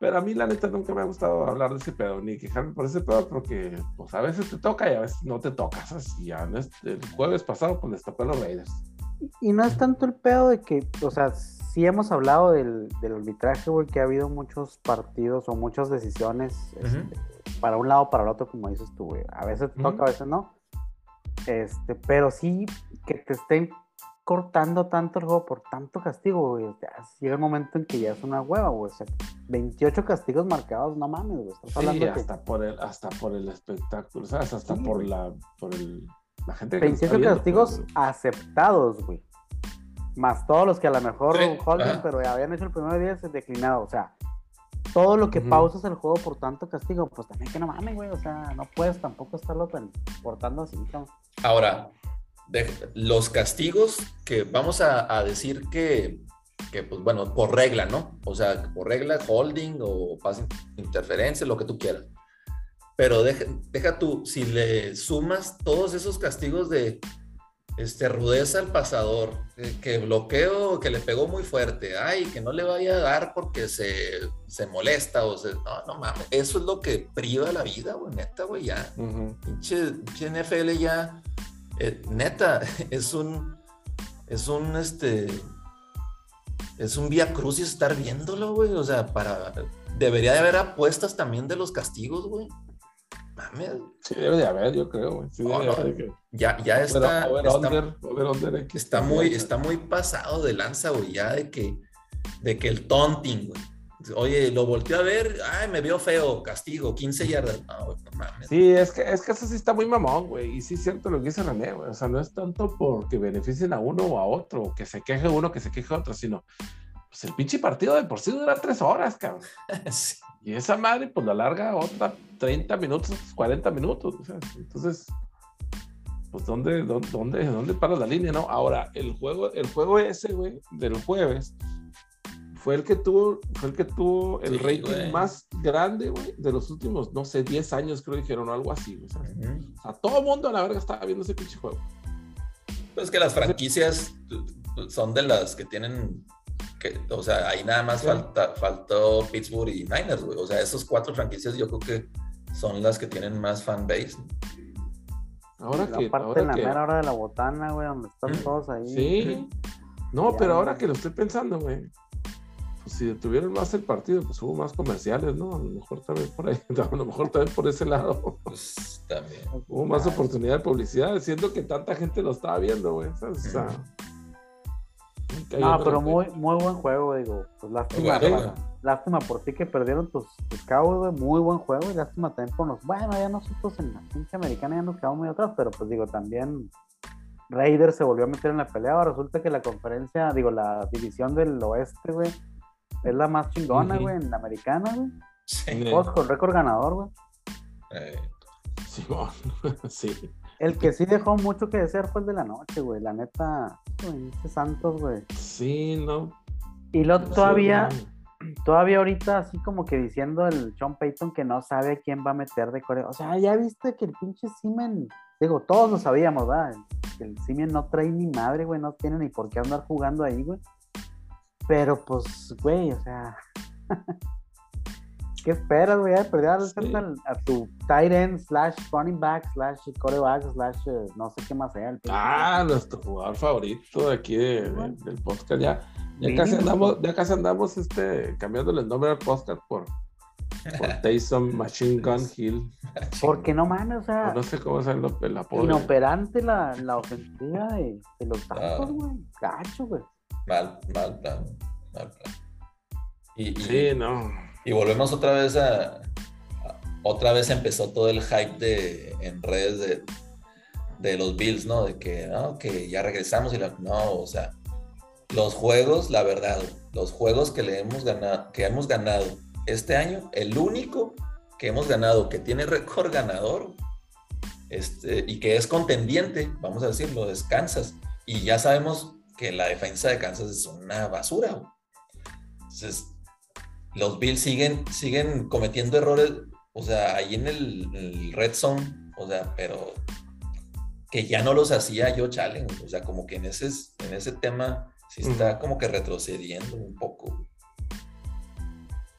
Pero a mí la neta nunca me ha gustado hablar de ese pedo, ni quejarme por ese pedo, porque pues a veces te toca y a veces no te toca. ¿sabes? Y ya el jueves pasado pues les tocó a los Raiders. Y no es tanto el pedo de que, o sea, sí hemos hablado del, del arbitraje, güey, que ha habido muchos partidos o muchas decisiones este, para un lado o para el otro, como dices tú, güey. A veces te Ujú. toca, a veces no. Este, pero sí que te estén cortando tanto el juego por tanto castigo, güey. O sea, llega el momento en que ya es una hueva, güey. O sea, 28 castigos marcados, no mames, güey. Estás hablando Sí, de que hasta por el, hasta por el espectáculo, ¿sabes? Hasta Sí, por la, por el, la gente que lo está 28 viendo, castigos aceptados, güey. Más todos los que a lo mejor Sí, Holden, ajá. pero ya habían hecho el primer día se declinado. O sea, todo lo que Ujú. pausas el juego por tanto castigo, pues también que no mames, güey. O sea, no puedes tampoco estarlo tan portando así, cabrón. Ahora, de- los castigos que vamos a, a decir que, que, pues bueno, por regla, ¿no? O sea, por regla, holding o pase interferencia, lo que tú quieras. Pero deja, deja tú, si le sumas todos esos castigos de este, rudeza al pasador, eh, que bloqueo, que le pegó muy fuerte, ay, que no le vaya a dar porque se, se molesta o se... No, no mames, eso es lo que priva la vida, güey, neta, güey, ya. Pinche, pinche NFL ya, eh, neta, es un, es un, este, es un vía crucis estar viéndolo, güey. O sea, para, debería de haber apuestas también de los castigos, güey. Mames, Sí, debe de haber, yo creo, güey. Sí, no, que- ya, ya over- está, over está, under, over under está muy, está muy pasado de lanza, güey, ya de que, de que el taunting, güey. Oye, lo volteó a ver, ay, me vio feo, castigo, 15 yardas. No, güey, no mames. Sí, es que, es que eso sí está muy mamón, güey. Y sí es cierto lo que dice René, güey. O sea, no es tanto porque beneficien a uno o a otro, que se queje uno, que se queje otro, sino pues el pinche partido de por sí dura tres horas, cabrón. Sí. Y esa madre, pues la larga otra 30 minutos, 40 minutos. o sea, entonces, pues ¿dónde, dónde, dónde, dónde paras la línea, no? Ahora, el juego, el juego ese, güey, del jueves, fue el que tuvo, fue el que tuvo el Sí, rating güey. más grande, güey, de los últimos, no sé, 10 años, creo que dijeron, o algo así, güey. O sea, todo el mundo a la verga estaba viendo ese pinche juego. Pues que las franquicias son de las que tienen que, o sea, ahí nada más falta, faltó Pittsburgh y Niners, güey. O sea, esos cuatro franquicias yo creo que son las que tienen más fan base. Ahora la que. parte ahora de la que- mera hora de la botana, güey, donde están Mm. todos ahí. Sí. No, Ya, pero ahora que lo estoy pensando, güey. Pues si detuvieron más el partido, pues hubo más comerciales, ¿no? A lo mejor también por ahí, a lo mejor también por ese lado. Pues también. Hubo más oportunidad de publicidad, siendo que tanta gente lo estaba viendo, güey. O sea, No, pero muy, muy buen juego, digo. Pues lástima, para- lástima por ti que perdieron tus, tus Cowboys, güey. Muy buen juego y lástima también por los. Bueno, ya nosotros en la pinche americana ya nos quedamos muy atrás, pero pues digo, también Raiders se volvió a meter en la pelea. Ahora resulta que la conferencia, digo, la división del oeste, güey, es la más chingona, güey, en la americana, güey. Sí. Todos con récord ganador, güey. Eh, Simón, sí. El que sí dejó mucho que desear fue el de la noche, güey. La neta, güey, ese Santos, güey. Sí, no. Y lo todavía, todavía ahorita así como que diciendo el Sean Payton que no sabe a quién va a meter de Corea. O sea, ya viste que el pinche Simen, digo, todos lo sabíamos, ¿verdad? Que el Simen no trae ni madre, güey, no tiene ni por qué andar jugando ahí, güey. Pero pues, güey, o sea, ¿qué esperas, güey? Ya de perder Sí. a tu tight end slash running back slash quarterback slash eh, no sé qué más sea. el Ah, nuestro jugador favorito de aquí de- de- del podcast. Ya, ya casi Mínimo. andamos, ya casi andamos este, cambiándole el nombre al podcast por, por Taysom Machine Gun Hill. Porque no mames, o sea, no sé cómo es el, el apodo. inoperante la, la ofensiva de, de los Ah. Santos, güey. Gacho, güey. mal, mal plan. Mal plan. Y, y- Sí, no. Y volvemos otra vez a, a- Otra vez empezó todo el hype de, en redes de, de los Bills, ¿no? De que, no, que ya regresamos y la, no, o sea, los juegos, la verdad, los juegos que le hemos ganado, que hemos ganado este año, el único que hemos ganado que tiene récord ganador este, y que es contendiente, vamos a decirlo, es Kansas. Y ya sabemos que la defensa de Kansas es una basura. Entonces, los Bills siguen, siguen cometiendo errores, o sea, ahí en el, red zone, o sea, pero que ya no los hacía yo challenge, o sea, como que en ese, en ese tema sí está como que retrocediendo un poco.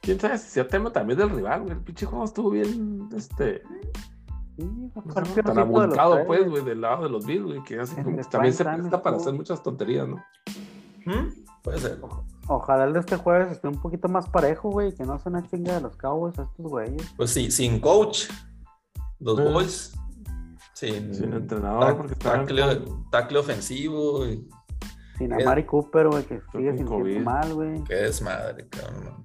Quién sabe si sea tema también del rival, güey. El pinche juego estuvo bien, este, Sí, no sé, tan tres, pues, güey, del lado de los Bills, güey, que así también se presta para hacer muchas tonterías, ¿no? ¿Mm? Puede ser. Ojalá el de este jueves esté un poquito más parejo, güey, que no sea una chinga de los Cowboys a estos güeyes. Pues sí, sin coach, los Ah. boys, sin, Sin entrenador, tac- porque con- tackle ofensivo, y Sin Es- Amari Cooper, güey, que sigue COVID. mal, güey. qué desmadre, cabrón.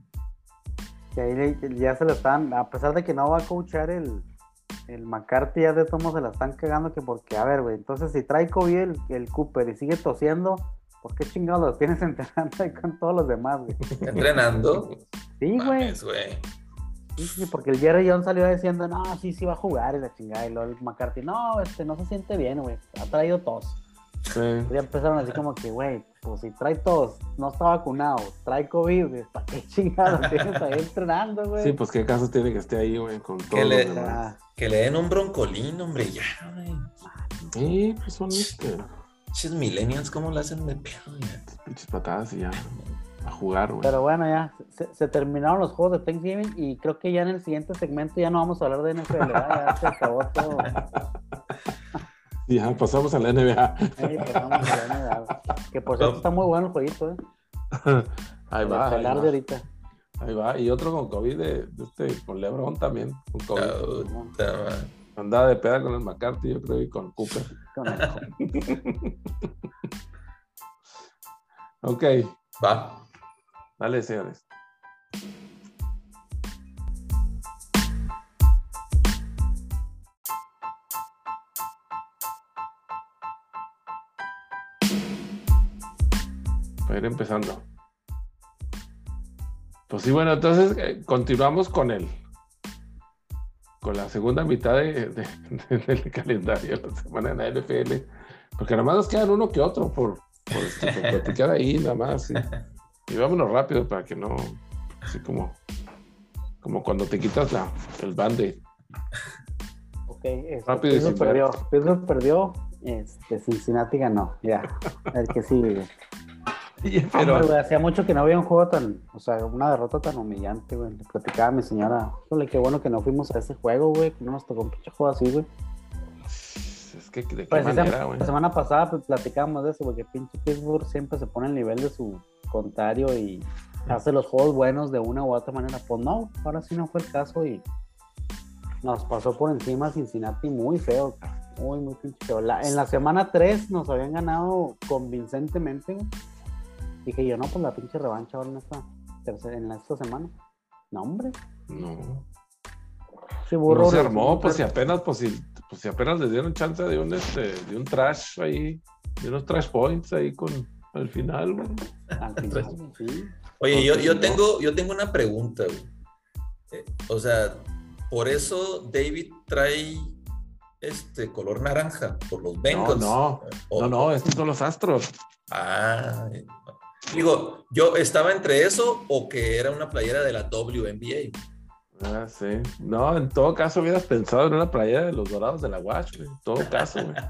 Que ahí ya se lo están, a pesar de que no va a coachar el, el McCarthy, ya de todos se la están cagando que porque, a ver, güey, entonces si trae COVID el, el Cooper y sigue tosiendo, ¿por qué chingados los tienes entrenando ahí con todos los demás, güey? Entrenando, Sí, güey. mames, güey. Sí, sí, porque el Jerry Jones salió diciendo, no, sí, sí va a jugar y la chingada. Y luego el McCarthy, no, este, no se siente bien, güey. Ha traído tos. Sí. Y ya empezaron así como que, güey, pues si trae tos, no está vacunado, trae COVID, güey, ¿para qué chingados tienes ahí entrenando, güey? Sí, pues qué caso tiene que esté ahí, güey, con todos le- los demás. Ah, Que le den un broncolín, hombre, ya, güey. Sí, pues son este, Pinches millennials, ¿cómo lo hacen de pinches patadas y ya a jugar, güey. pero bueno, ya se, se terminaron los juegos de Thanksgiving y creo que ya en el siguiente segmento ya no vamos a hablar de NFL, ¿verdad? ya se acabó todo. Y ya pasamos a la NBA. Ahí pasamos a la NBA, güey. Que por cierto está muy bueno el jueguito, ¿eh? Ahí El va, ahí va. de ahorita. Ahí va. Y otro con COVID de, de este, con Lebron también. Con COVID. Andaba de peda con el McCarthy, yo creo, y con Cooper. Con el- Ok, Va. dale, señores. Para ir empezando. Pues sí, bueno, entonces eh, continuamos con el con la segunda mitad de, de- del calendario de la semana en la NFL. Porque nada más nos quedan uno que otro por, por, este, por platicar ahí, nada más. Y, y vámonos rápido para que no, así como, como cuando te quitas la, el band-aid. Ok, este, Rápido y sin perdió. Pittsburgh perdió. Este, Cincinnati ganó. Ya. El que sigue. güey. Hombre, güey, hacía mucho que no había un juego tan, o sea, una derrota tan humillante, güey. Le platicaba a mi señora, híjole, qué bueno que no fuimos a ese juego, güey, que no nos tocó un pinche juego así, güey. es que de qué Pues, esa- manera, güey. la semana pasada pues, platicábamos de eso, porque pinche Pittsburgh siempre se pone al nivel de su contrario y hace los juegos buenos de una u otra manera. Pues no, ahora sí no fue el caso y nos pasó por encima Cincinnati muy feo, muy, muy pinche feo. La- en la semana 3 nos habían ganado convincentemente, güey. Dije yo, no, pues la pinche revancha ahora en esta, tercera, en esta semana. No, hombre, No. burro. no se armó, pues si apenas, pues si, pues si apenas les dieron chance de un este, de un trash ahí, de unos trash points ahí con al final, güey. Al final, sí. Oye, yo, Porque yo no- tengo, yo tengo una pregunta, güey. Eh, o sea, por eso David trae este color naranja, por los Bengals. no, O- No, no, estos son los astros. Ah, eh, digo, yo estaba entre eso o que era una playera de la WNBA. Ah, sí. No, en todo caso hubieras pensado en una playa de los dorados de la Watch, güey. En todo caso, güey.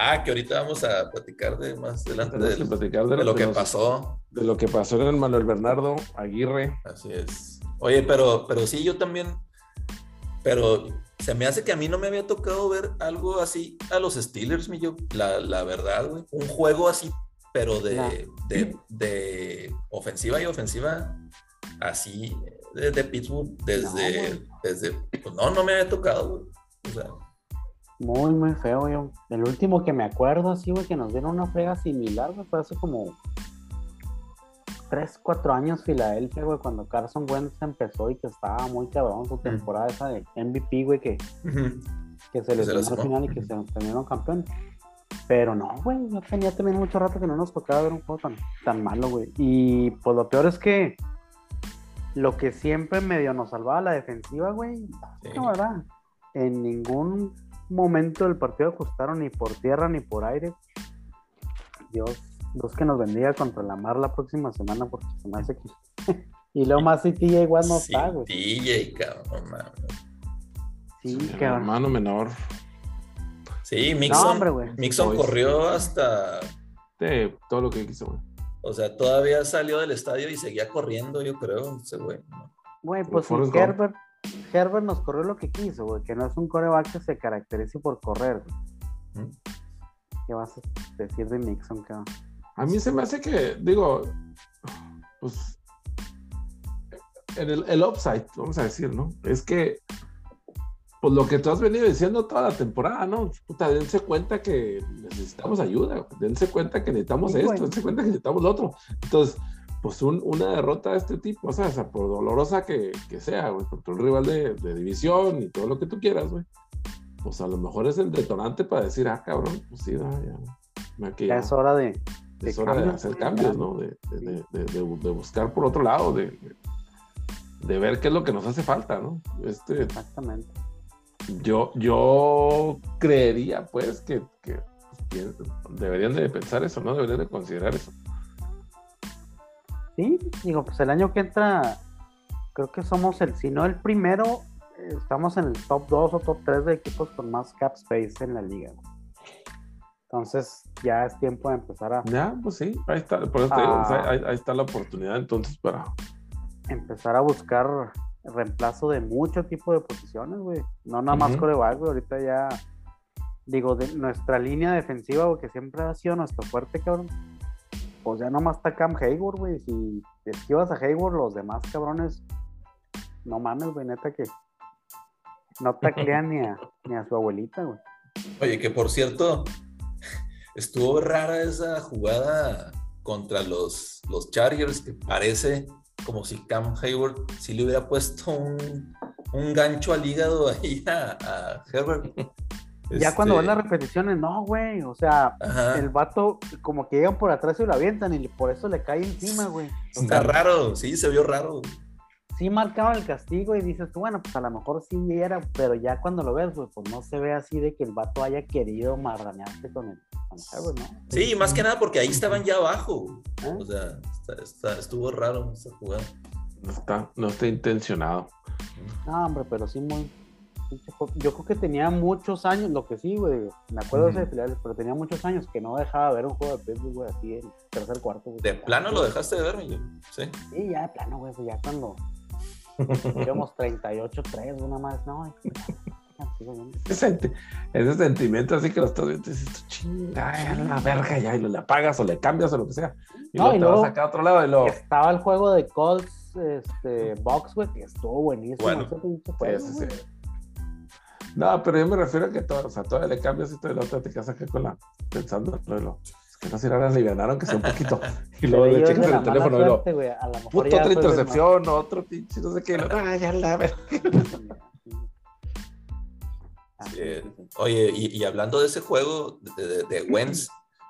Ah, que ahorita vamos a platicar de más adelante de, platicar de, de lo que los- pasó. De lo que pasó en el Manuel Bernardo Aguirre. Así es. Oye, pero, pero sí, yo también. Pero se me hace que a mí no me había tocado ver algo así a los Steelers, mi yo. La, la verdad, güey. Un juego así, pero de, de, de ofensiva y ofensiva, así, de, de Pittsburgh, desde, güey. desde. Pues no, no me había tocado, güey. O sea, Muy, muy feo, yo. El último que me acuerdo, así, güey, que nos dieron una frega similar, güey, fue hace como 3, 4 años Filadelfia, güey, cuando Carson Wentz empezó y que estaba muy cabrón su temporada esa de MVP, güey, que, que se se lesionó al final y que se terminaron campeón. Pero no, güey, ya tenía también mucho rato que no nos tocaba ver un juego tan, tan malo, güey. Y pues lo peor es que lo que siempre medio nos salvaba la defensiva, güey, Sí. la verdad, en ningún momento del partido ajustaron ni por tierra ni por aire. Dios, Dios que nos bendiga contra la mar la próxima semana porque se me hace que... y luego más si TJ igual no Sí, está, güey. DJ, cabrón. Sí, cabrón. hermano menor. Sí, Mixon, No, hombre, güey. Mixon Boys. corrió hasta De todo lo que quiso, güey. O sea, todavía salió del estadio y seguía corriendo, yo creo, ese güey. pues si. Herbert, Herbert nos corrió lo que quiso, güey, que no es un coreback que se caracterice por correr. ¿Mm? ¿Qué vas a decir de Nixon, cabrón? A mí se me hace que, digo, pues, en el, el upside, vamos a decir, ¿no? Es que, pues lo que tú has venido diciendo toda la temporada, ¿no? Puta, dense cuenta que necesitamos ayuda, dense cuenta que necesitamos Sí, esto, dense cuenta que necesitamos lo otro. Entonces, pues un- una derrota de este tipo, o sea, o sea, por dolorosa que, que sea, güey, contra un rival de, de división y todo lo que tú quieras, güey. Pues a lo mejor es el detonante para decir, ah, cabrón, pues sí, ya, ya, Ya ya- es hora de, de es hora de hacer cambios. ¿no? De, de- de- de- de- de buscar por otro lado, de, de ver qué es lo que nos hace falta, ¿no? Este, Exactamente. Yo, yo creería, pues, que, que, que deberían de pensar eso, ¿no? Deberían de considerar eso. Sí, digo, pues el año que entra, creo que somos el, si no el primero, estamos en el top 2 o top 3 de equipos con más cap space en la liga. Entonces ya es tiempo de empezar a Ya, pues sí, ahí está, por eso te digo, Ah. ahí está la oportunidad entonces para... empezar a buscar reemplazo de mucho tipo de posiciones, güey. No nada más Ujú. coreback, güey. Ahorita ya, digo, de nuestra línea defensiva, güey, que siempre ha sido nuestro fuerte, cabrón. Pues ya nomás está Cam Hayward, güey. Si esquivas a Hayward, los demás cabrones, no mames, güey, neta que no taclean ni a, ni a su abuelita, güey. Oye, que por cierto, estuvo rara esa jugada contra los, los Chargers, que parece como si Cam Hayward sí le hubiera puesto un, un gancho al hígado ahí a, a Herbert. Ya cuando ves Este, las repeticiones, no, güey. O sea, ajá, el vato, como que llegan por atrás y lo avientan y por eso le cae encima, güey. O está sea, raro, sí, se vio raro. sí marcaban el castigo y dices bueno, pues a lo mejor sí era, pero ya cuando lo ves, güey, pues no se ve así de que el vato haya querido marranearse con el con ¿no? Sí, más que nada porque ahí estaban ya abajo. ¿Eh? O sea, está- está- estuvo raro esa jugada. No está, no está intencionado. No, hombre, pero sí muy. Yo creo que tenía muchos años, lo que sí, güey. Me acuerdo de Ujú. ese filiales, pero tenía muchos años que no dejaba ver un juego de Pittsburgh, güey, así en tercer cuarto. güey. De plano lo dejaste de ver, yo. Sí. Sí, ya de plano, güey, ya cuando íbamos 38-3, una más, no, Ese, senti- ese sentimiento así que lo estás viendo y dices, chinga, la verga, ya, y lo le apagas o le cambias o lo que sea. Y No, luego y te luego- vas acá a otro lado y lo. Estaba el juego de Colts, este, Box, güey, que estuvo buenísimo Bueno, ese juego, Sí, sí, güey. sí. No, pero yo me refiero a que todo, o sea, todavía le cambias y luego te quedas acá con la, pensando, es que no se le alivianaron que sea un poquito. Y luego le checas en el teléfono y lo, suerte, güey, a lo mejor puto ya otra intercepción, otro pinche, no sé qué. y ah, ya la verga. Ah, sí, sí. Oye, y, y hablando de ese juego de, de, de Wentz,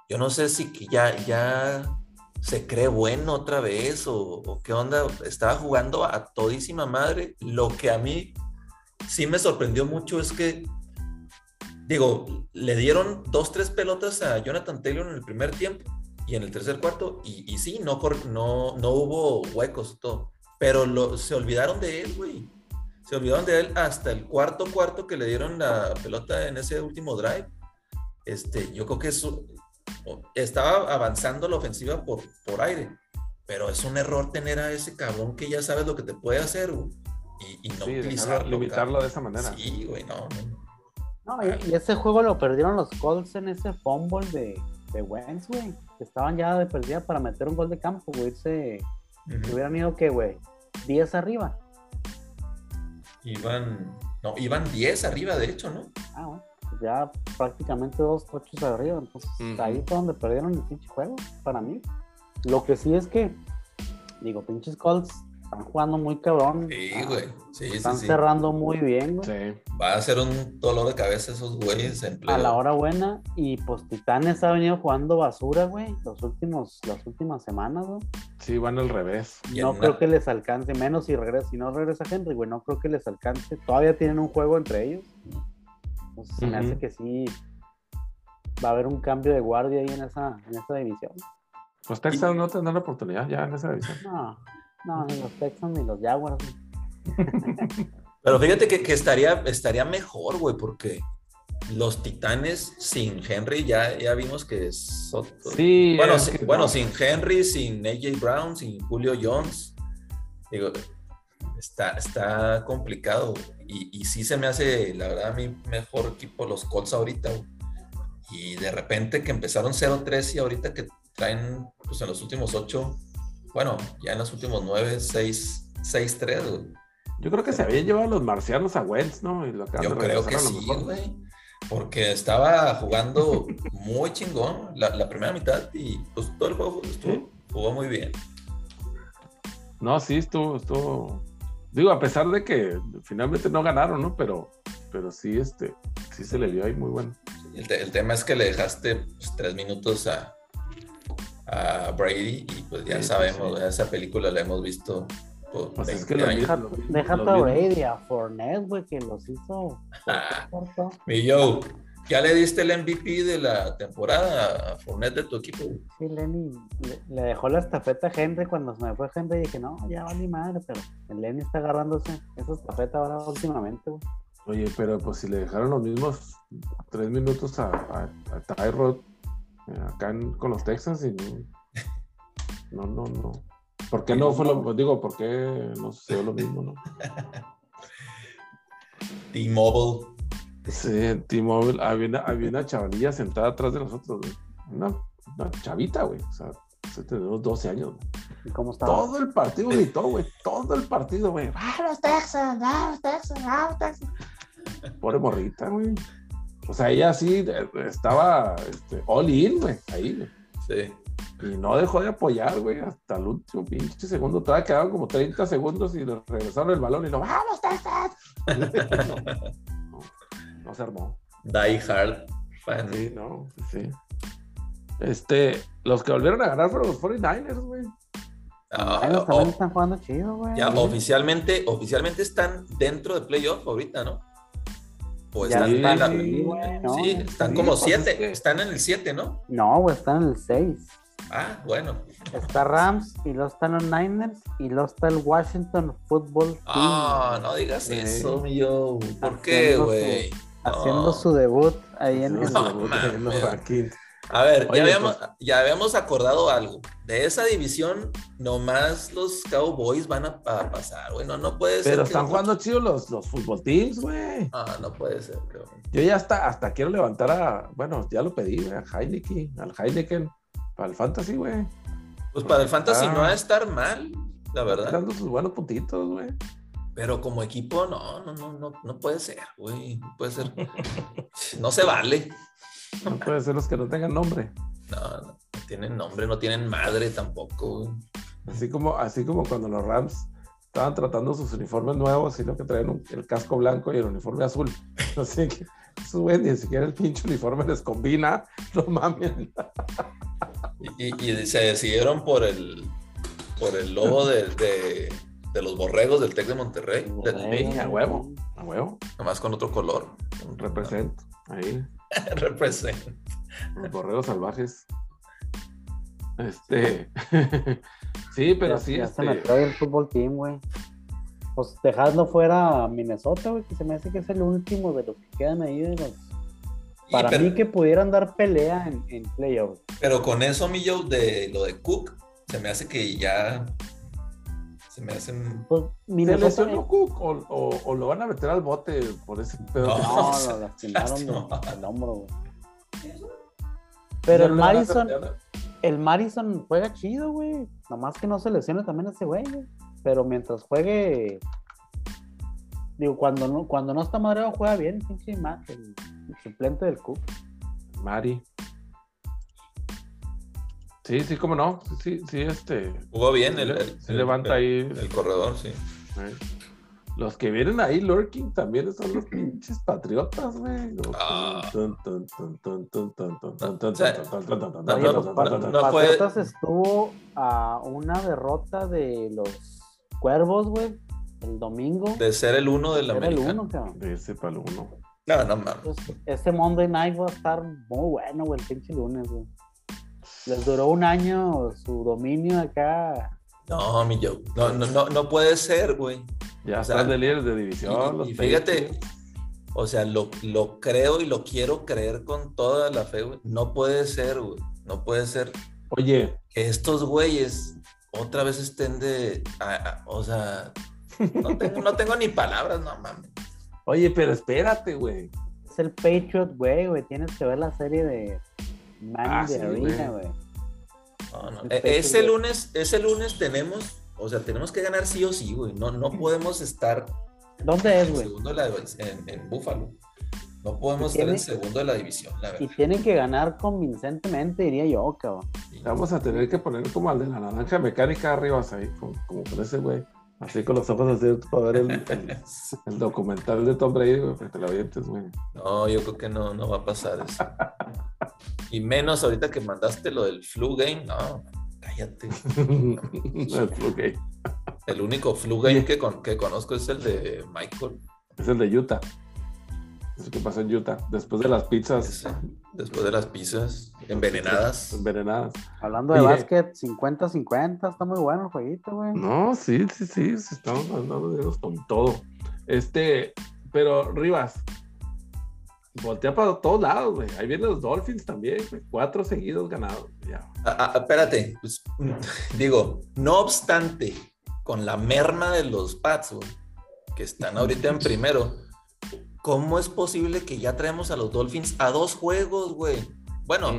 yo no sé si ya, ya se cree bueno otra vez o, o qué onda. Estaba jugando a todísima madre. Lo que a mí sí me sorprendió mucho es que, digo, le dieron dos, tres pelotas a Jonathan Taylor en el primer tiempo y en el tercer cuarto, y, y sí, no, no, no hubo huecos y todo, pero lo, se olvidaron de él, güey. Se olvidaron de él hasta el cuarto cuarto que le dieron la pelota en ese último drive. Este, yo creo que eso estaba avanzando la ofensiva por, por aire, pero es un error tener a ese cabrón que ya sabes lo que te puede hacer güey, y, y no Sí, utilizarlo. limitarlo de esa manera. Sí, güey, no, no. No, y, y ese juego lo perdieron los Colts en ese fumble de, de Wentz, güey. Que estaban ya de perdida para meter un gol de campo, güey. Se Ujú. hubieran ido, que güey? 10 arriba. Iban, no, iban 10 arriba, de hecho, ¿no? Ah, bueno. pues ya prácticamente dos tochos arriba. Entonces, ahí fue donde perdieron el pinche juego, para mí. Lo que sí es que, digo, pinches Colts están jugando muy cabrón. Sí, Ah, güey. Sí, sí, Están sí. cerrando muy bien, güey. Sí. Va a ser un dolor de cabeza esos güeyes en pleno. a la hora buena. Y pues Titanes ha venido jugando basura, güey, los últimos, las últimas semanas, güey. Sí, van al revés. No creo una- que les alcance, menos si regresa, si no regresa Henry, güey, no creo que les alcance. Todavía tienen un juego entre ellos. Entonces se me hace que sí va a haber un cambio de guardia ahí en esa, en esa división. Los Texans no tendrán la oportunidad ya en esa división. No, no, ni los Texans ni los Jaguars. Pero fíjate que, que estaría, estaría mejor, güey, porque los Titanes sin Henry ya, ya vimos que es otro- Sí, Bueno, es sí- que bueno no. sin Henry, sin AJ Brown, sin Julio Jones. Digo, está, está complicado. Y, y sí se me hace, la verdad, a mí mejor equipo los Colts ahorita. güey. Y de repente que empezaron 0-3 y ahorita que traen, pues en los últimos 8, bueno, ya en los últimos 9, 6, 6-3, güey. Yo creo que se habían llevado los marcianos a Wentz, ¿no? Y lo acaban Yo creo que sí, güey. Porque estaba jugando muy chingón la, la primera mitad y pues todo el juego estuvo- Sí. jugó muy bien. No, sí, estuvo, estuvo. Digo, a pesar de que finalmente no ganaron, ¿no? Pero, pero sí, este, sí se le vio ahí muy bueno. El, te- el tema es que le dejaste pues, tres minutos a, a Brady y pues ya Sí, sabemos, sí. esa película la hemos visto por Pues es 20 que lo años. Deja, deja lo a. Brady, a Fournette, güey, que los hizo. Ah. Mi Joe, ¿ya le diste el MVP de la temporada a Fournette de tu equipo? güey? Sí, Lenny le, le dejó la estafeta a Henry cuando se me fue Henry y dije, no, ya vale madre, pero el Lenny está agarrándose esa estafeta ahora últimamente, güey. Oye, pero pues si le dejaron los mismos tres minutos a, a, a Tyrod acá en- con los Texans y no, no, no, no. ¿Por qué no fue lo digo, por qué no sucedió lo mismo, no? T-Mobile. Sí, en T-Mobile había una, había una chavalilla sentada atrás de nosotros, güey. Una, una chavita, güey. O sea, se tenemos 12 años, güey. ¿Y cómo estaba? Todo el partido gritó, güey. Todo el partido, güey. ¡Ah, los Texans! ¡Ah, los Texans! ¡Ah, los Texans! Pobre morrita, güey. O sea, ella sí estaba este, all in, güey. Ahí, güey. Sí. Y no dejó de apoyar, güey, hasta el último pinche segundo. Todavía quedaban como 30 segundos y le regresaron el balón y lo ¡Vamos, Texas! no, no, no se armó. Die Hard. fan. Sí, no, sí. Este, los que volvieron a ganar fueron los 49ers, güey. Ah, Ay, los oh, también están jugando chido, güey. ya oficialmente, oficialmente están dentro de playoff ahorita, ¿no? O Ya están, están en ¿no? sí, están Sí, como pues, siete, es que- están en el 7, ¿no? No, güey, están en el 6. Ah, bueno. Está Rams y luego están los Niners y luego está el Washington Football Team. Ah, no digas Sí. eso, mi yo. ¿Por qué, güey? haciendo no. su debut ahí en No, el... No, en mames. los. A ver, Oye, ya, habíamos, pues- ya habíamos acordado algo. De esa división, nomás los Cowboys van a, a pasar, güey. No, no puede ser. Pero están jugando chido los, los fútbol teams, güey. Ah, no puede ser, cabrón. Yo ya hasta, hasta quiero levantar a, bueno, ya lo pedí, güey, a Heineken, al Heineken, para el fantasy, güey. Pues para el fantasy Ah. no va a estar mal, la verdad. Dando sus buenos puntitos, güey. Pero como equipo, no, no, no, no, no puede ser, güey. No puede ser. No se vale. No puede ser los que no tengan nombre. No, no, no tienen nombre, no tienen madre tampoco. Así como, así como cuando los Rams estaban tratando sus uniformes nuevos y lo que traían un- el casco blanco y el uniforme azul. Así que, su güey, ni siquiera el pinche uniforme les combina. No mames. Y, se decidieron por el por el lobo de, de- de los borregos del Tec de Monterrey. Borrego. Sí, a huevo, a huevo. nomás con otro color. Represento. Ahí, Representa. los borregos salvajes. Este. sí, pero ya, sí, ya se me este. trae el fútbol team, güey. Pues dejando fuera a Minnesota, güey, que se me hace que es el último de los que quedan ahí de los... Para pero, mí que pudieran dar pelea en, en playoffs. pero con eso, mi Joe, de lo de Cook, se me hace que ya se me hacen. Pues ¿Se lesionó Cook o, o- o lo van a meter al bote por ese pedo? No. lo lastimaron del hombro, güey. Pero el a Madison, hacer- el Madison juega chido, güey. Nomás que no se lesione también ese güey, güey. Pero mientras juegue. Digo, cuando no, cuando no está madreado, juega bien, pinche Matt, el, el suplente del Cook. Mari. Sí, sí, cómo no. Sí, sí, este. Jugó bien el. se levanta el, ahí. El corredor, sí. Los que vienen ahí lurking también son los pinches patriotas, güey. Patriotas estuvo a una derrota de los cuervos, güey, el domingo. De ser el uno de la América. el uno. De ese pa'l uno. No, no mames. Este Monday night va a estar muy bueno, güey, el pinche lunes, güey. Les duró un año su dominio acá. No, mi Joe. No, no, no, no puede ser, güey. Ya O sea, de líderes de Y, división. y los fíjate, o sea, lo, lo creo y lo quiero creer con toda la fe, güey. No puede ser, güey. No puede ser Oye, que estos güeyes otra vez estén de. a- a- o sea, no tengo, no tengo ni palabras, no mames. oye, pero espérate, güey. Es el Patriot, güey, güey. Tienes que ver la serie de Manny Ah, de sí, Arena, güey. No, no. E- Ese güey. lunes, ese lunes tenemos, o sea, tenemos que ganar sí o sí, güey. No, no podemos estar ¿Dónde es, en güey? segundo de la, en, en Búfalo. No podemos estar en segundo de la división, la Y verdad. tienen que ganar convincentemente, diría yo, cabrón. Y- Vamos a tener que poner como al de la naranja mecánica arriba, ahí, como, como con ese güey. Así con los ojos así para ver el, el- el documental de Tom Brady, güey, para que te lo avientes, güey. No, yo creo que no, no va a pasar eso. Y menos ahorita que mandaste lo del flu game, no, cállate. ok. El único flu game que, con- que conozco es el de Michael. Es el de Utah. Es el que pasó en Utah. Después de las pizzas ese, después de las pizzas envenenadas. envenenadas. Hablando de básquet, 50-50, está muy bueno el jueguito, güey. No, sí, sí, sí, estamos mandando dedos con todo. Este, pero Rivas, voltea para todos lados, güey. Ahí vienen los Dolphins también, güey. Cuatro seguidos ganados. Ya. Ah, ah, espérate, pues, digo, no obstante, con la merma de los Pats, güey, que están ahorita en primero, ¿cómo es posible que ya traemos a los Dolphins a dos juegos, güey? Bueno,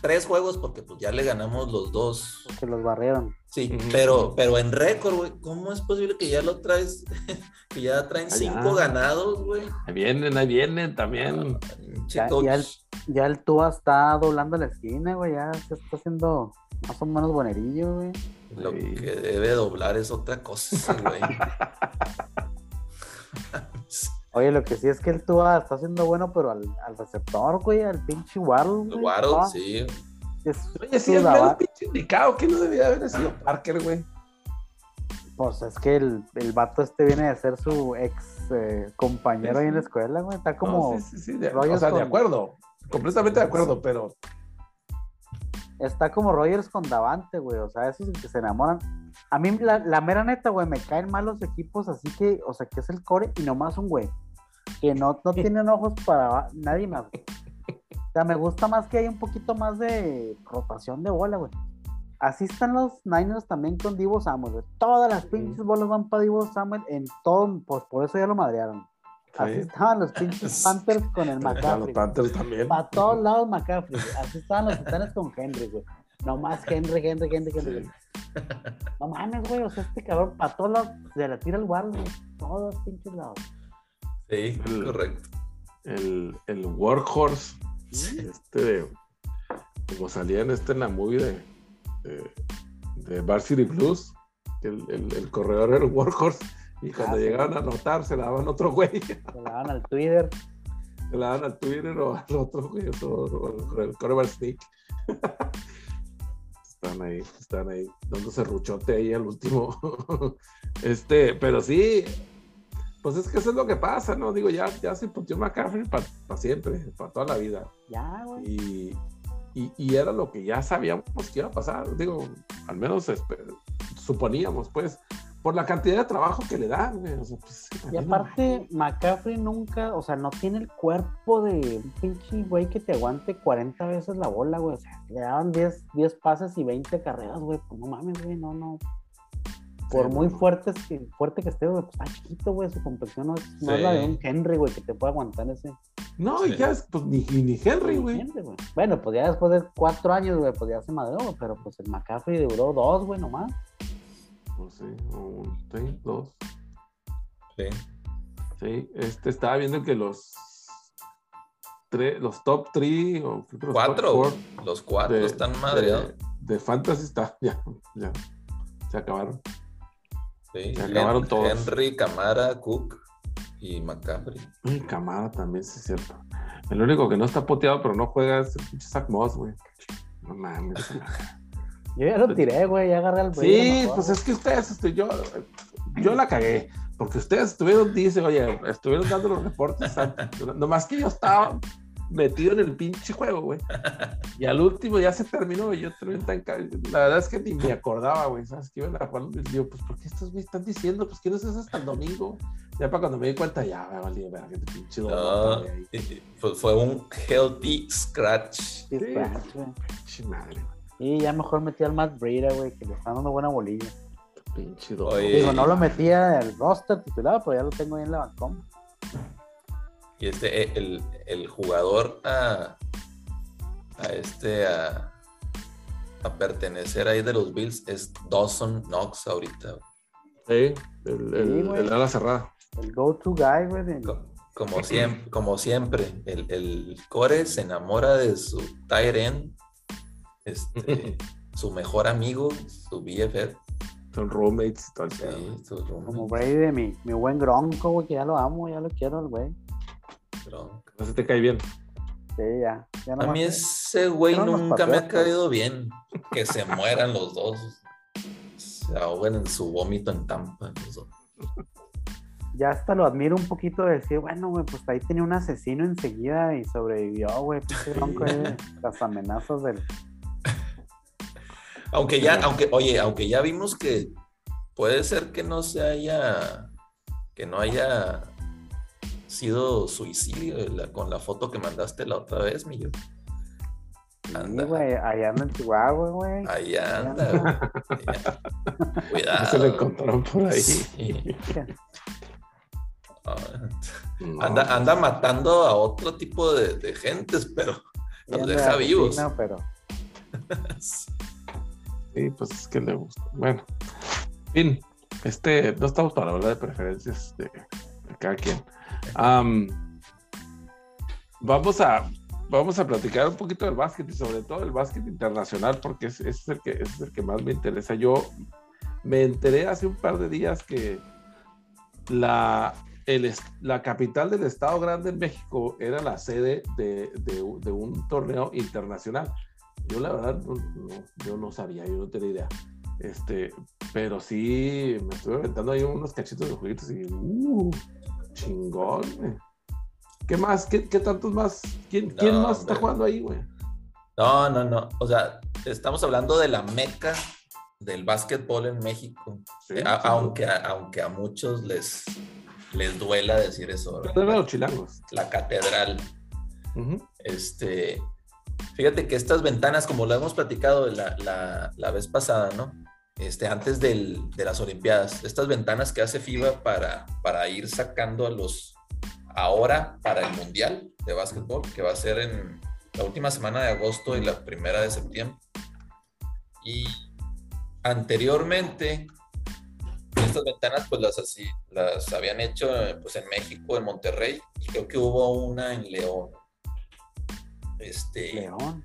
tres juegos porque pues ya le ganamos los dos. Que los barrieron. Sí, pero, pero en récord, güey, ¿cómo es posible que ya lo traes, que ya traen Ah, cinco ganados, güey? Ahí vienen, ahí vienen también. Pinche Ya, el, ya el Tua está doblando la esquina, güey. Ya se está haciendo más o menos buenerillo, güey. Lo Sí. que debe doblar es otra cosa, güey. Oye, lo que sí es que el Tua está haciendo bueno, pero al, al receptor, güey, al pinche Waddle. güey, Waddle, sí. es Oye, sí, lava- mero pinche indicado que no debía haber sido Parker, güey. Pues es que el, el vato este viene de ser su ex eh, compañero Sí, ahí en la escuela, güey. Está como. No, sí, sí, sí, de, o sea, de con- acuerdo. Completamente de acuerdo, pero está como Rogers con Davante, güey. O sea, esos que se enamoran. A mí, la, la mera neta, güey, me caen mal los equipos, así que, o sea, que es el core y nomás un güey. Que no, no tienen ojos para nadie más. güey. O sea, me gusta más que hay un poquito más de rotación de bola, güey. Así están los Niners también con Divo Samuel, güey. Todas las pinches bolas van para Divo Samuel en todo, pues por eso ya lo madrearon. Así Sí. estaban los pinches Panthers con el A los McCaffrey. Panthers también. Para todos lados McCaffrey. Así estaban los titanes con Henry, güey. No más Henry, Henry, Henry, Henry. No mames, güey. O sea, este cabrón, para todos lados, se la tira el guardo, güey. Todos pinches lados. Sí, El- correcto. El, el Workhorse, este de, como salía en este en la movie de, de, de Varsity Blues, que el, el, el corredor era el Workhorse, y cuando Ah, sí. llegaban a anotar se la daban a otro güey, se Se la daban al Twitter. la daban al Twitter o al otro güey, o, o el corredor sneak. Están ahí, están ahí, dándose ruchote ahí al último. este, pero sí, pues es que eso es lo que pasa, ¿no? Digo, ya, ya se puntió McCaffrey para siempre, para toda la vida. Ya, güey. Y, y, y era lo que ya sabíamos que iba a pasar. Digo, al menos suponíamos, pues, por la cantidad de trabajo que le dan, güey. O sea, pues, Y aparte, McCaffrey nunca, o sea, no tiene el cuerpo de un pinche güey que te aguante 40 veces la bola, güey. O sea, le daban 10, 10 pases y 20 carreras, güey. Pues no mames, güey, no, no. Por Sí, muy no. fuerte, que, fuerte que esté, güey, pues está chiquito, güey. Su complexión no es, no es la de Sí. un Henry, güey, que te puede aguantar ese. No, y Sí. ya es, pues, ni, ni Henry, güey. Henry, güey. Bueno, pues ya después de cuatro años, güey, pues ya se madreó, pero pues el McCaffrey duró dos, güey, nomás. Sí, un, sí, dos. Sí. Sí, este estaba viendo que los tres, los top 3 o los Cuatro. top four Los cuatro de- están madreados. De, de fantasy está, ya, ya. Se acabaron. Sí. se acabaron todos. Henry, Camara, Cook y McCaffrey. Y Camara también, sí es cierto. El único que no está poteado, pero no juega es el pinche Zach Moss, güey. No mames. Yo ya lo tiré, güey, ya agarré al sí, pues es que ustedes, este, yo, yo la cagué. Porque ustedes estuvieron, dice, oye, estuvieron dando los reportes. Nomás que yo estaba metido en el pinche juego, güey. Y al último ya se terminó, y yo terminé tan La verdad es que ni me acordaba, güey. ¿Sabes qué iban a jugar? Y digo, pues, ¿por qué estos güey están diciendo? Pues, ¿qué no es eso hasta el domingo? Ya para cuando me di cuenta, ya, me valía ver que te pinche No, fue, fue un healthy scratch. Sí, Sí. scratch, güey. Pinche madre, güey. Y ya mejor metí al Matt Breida, güey, que le están dando buena bolilla. Pinche dolor. Oye. Digo, no lo metía en el roster titular, pero ya lo tengo ahí en la bancón. Y este, eh, el, el jugador a, a este, a, a pertenecer ahí de los Bills es Dawson Knox ahorita. Sí, el, el, Sí, el ala cerrada. El go-to guy, güey. de- Como siempre, como siempre el, el core se enamora de su tight end, este, su mejor amigo, su BFF. Son roommates y todo sí, pedo. su roommate, Como Brady de mi, mi buen Gronco, güey, que ya lo amo, ya lo quiero, el güey. pero No se te cae bien. Sí, ya. ya A mí ese güey nunca me ha caído bien. Que se mueran los dos. Se ahogan en su vómito en Tampa. los dos. Ya hasta lo admiro un poquito de decir, bueno, güey, pues ahí tenía un asesino enseguida y sobrevivió, güey. Gronco de las amenazas del. Aunque ya, aunque, oye, aunque ya vimos que puede ser que no se haya, que no haya sido suicidio la- con la foto que mandaste la otra vez, mi yo. Sí, Anda. güey, allá anda en Chihuahua, güey. Ahí anda. güey. Cuidado. se lo encontraron por ahí. Sí. Ah, No. Anda, anda matando a otro tipo de, de gentes, pero anda deja de vivos. asesino, pero Sí, pues es que le gusta. Bueno, en fin, este, no estamos para hablar de preferencias de, cada quien. Am, vamos a vamos a platicar un poquito del básquet y sobre todo el básquet internacional porque es, es el que es el que más me interesa. Yo me enteré hace un par de días que la el la capital del estado grande en México era la sede de, de un torneo internacional. Yo la verdad no, no- yo no sabía, yo no tenía idea. Este, pero sí me estuve aventando ahí unos cachitos de jueguitos y uh, chingón. güey. ¿Qué más? ¿Qué, qué tantos más? ¿Quién, quién más está jugando ahí, güey? No, no, no. O sea, estamos hablando de la meca del básquetbol en México. Sí, Eh, a- sí. aunque, a, aunque a muchos les, les duela decir eso. ¿verdad? Pero de los chilangos. La catedral. Este, fíjate que estas ventanas, como lo hemos platicado la, la- la vez pasada, ¿no? Este, antes de las Olimpiadas, estas ventanas que hace FIBA para, para ir sacando a los ahora para el Mundial de básquetbol, que va a ser en la última semana de agosto y la primera de septiembre. Y anteriormente, estas ventanas pues las, así, las habían hecho pues, en México, en Monterrey, y creo que hubo una en León. Este, León.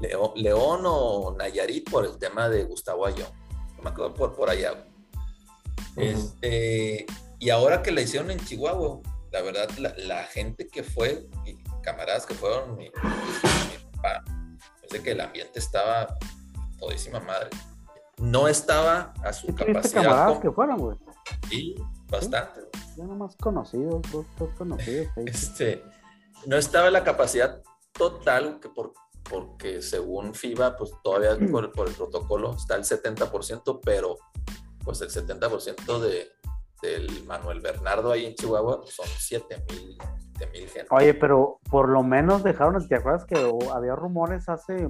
León, León o Nayarit por el tema de Gustavo Ayón. No me acuerdo por, por allá. güey. Ujú. Este, y ahora que la hicieron en Chihuahua, la verdad, la, la gente que fue, y camaradas que fueron, mi, mi papá, parece que el ambiente estaba todísima madre. No estaba a su ¿Sí tuviste capacidad. camaradas que fueron, güey? Sí, bastante. Ya nomás conocidos, dos, dos conocidos. ahí. Este, no estaba la capacidad total, que por, porque según FIBA, pues todavía por, por el protocolo está el 70%, pero pues el 70% de, del Manuel Bernardo ahí en Chihuahua son 7 mil gente. Oye, pero por lo menos dejaron, ¿te acuerdas que había rumores hace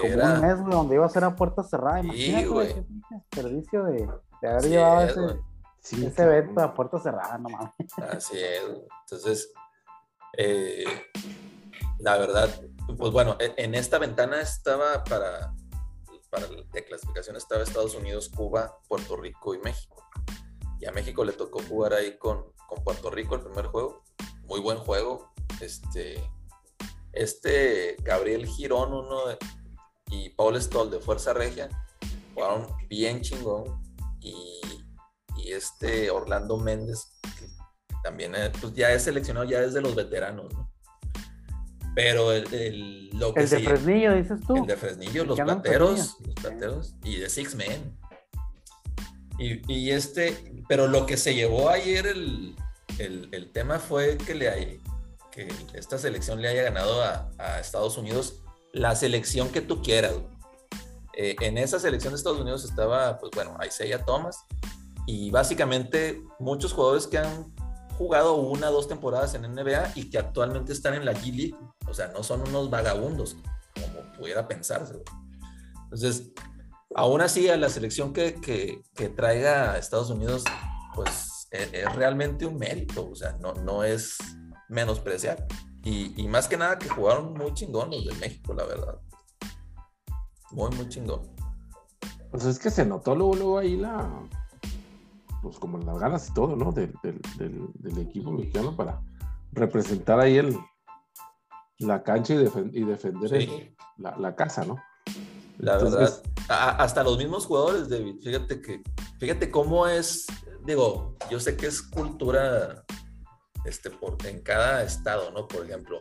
como era- un mes, güey, donde iba a ser a puerta cerrada? Sí, Imagínate, güey. qué pinche desperdicio de, de haber Así llevado es, ese, güey. Sí, ese cabrón. evento a puerta cerrada, no mames. Así es. güey. Entonces, eh, la verdad, pues bueno, e- en esta ventana estaba para, para de clasificación estaba Estados Unidos, Cuba, Puerto Rico y México. Y a México le tocó jugar ahí con, con Puerto Rico el primer juego. Muy buen juego. Este, este Gabriel Girón, uno y Paul Stoll de Fuerza Regia, jugaron bien chingón. Y, y este Orlando Méndez, que también eh, pues ya es seleccionado ya desde los veteranos, ¿no? Pero el, el- lo que El de se- Fresnillo, dices tú. el de Fresnillo, los plateros, Fresnillo. los plateros, y de Six Men. Y, y este, pero lo que se llevó ayer el, el- el tema fue que, le hay, que esta selección le haya ganado a, a Estados Unidos la selección que tú quieras. Eh, en esa selección de Estados Unidos estaba, pues bueno, Isaiah Thomas y básicamente muchos jugadores que han jugado una o dos temporadas en NBA y que actualmente están en la G League. O sea, no son unos vagabundos, como pudiera pensarse. Entonces, aún así, a la selección que, que, que traiga a Estados Unidos, pues es, es realmente un mérito, o sea, no, no es menospreciar. Y, más que nada que jugaron muy chingón los de México, la verdad. Muy, muy chingón. Pues es que se notó luego, luego ahí la. Pues como las ganas y todo, ¿no? Del- del equipo mexicano para representar ahí el, la cancha y, defen- y defender el- la, la casa, ¿no? la Entonces- verdad. A- hasta los mismos jugadores, David, fíjate que, fíjate cómo es, digo, yo sé que es cultura este, por, en cada estado, ¿no? Por ejemplo,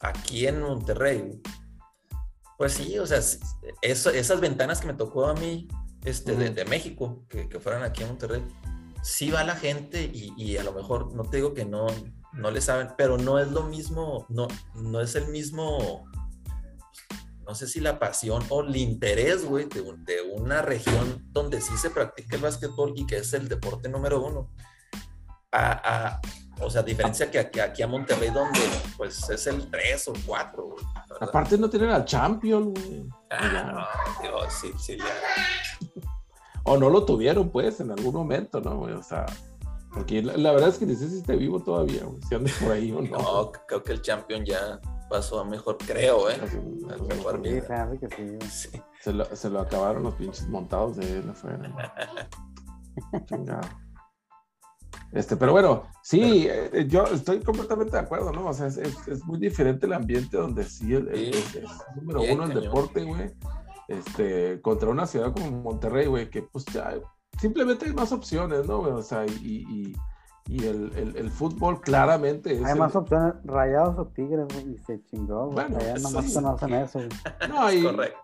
aquí en Monterrey, pues sí, o sea, eso- esas ventanas que me tocó a mí este, de, de México, que, que fueran aquí en Monterrey, sí va la gente y, y a lo mejor, no te digo que no, no le saben, pero no es lo mismo, no, no es el mismo, no sé si la pasión o el interés, güey, de, un- de una región donde sí se practica el básquetbol y que es el deporte número uno. A, a- o sea, a diferencia que aquí, aquí a Monterrey, donde pues es el 3 o 4, güey. ¿verdad? Aparte no tienen al champion, güey. Ah, no, Dios, sí, sí, ya. O no lo tuvieron, pues, en algún momento, ¿no, güey? O sea, porque la, la verdad es que ni sé si esté vivo todavía, güey. Si anda por ahí o no. No, creo que el champion ya pasó a mejor, creo, ¿eh? Así, A pues, mejor Sí, me hace que sí. Sí. Se lo, se lo acabaron los pinches montados de él afuera. Chingado. Este, pero bueno, sí, eh, yo estoy completamente de acuerdo, ¿no? O sea, es, es- es muy diferente el ambiente donde sí el, el- Sí. el- es número uno el cañón. deporte, güey. Este, contra una ciudad como Monterrey, güey, que pues ya simplemente hay más opciones, ¿no? O sea, y, y, y el, el- el fútbol claramente es. Hay el- más opciones, rayados o tigres, güey, y se chingó, güey. Bueno, eso nomás sí. conocen eso. No, y, Correcto.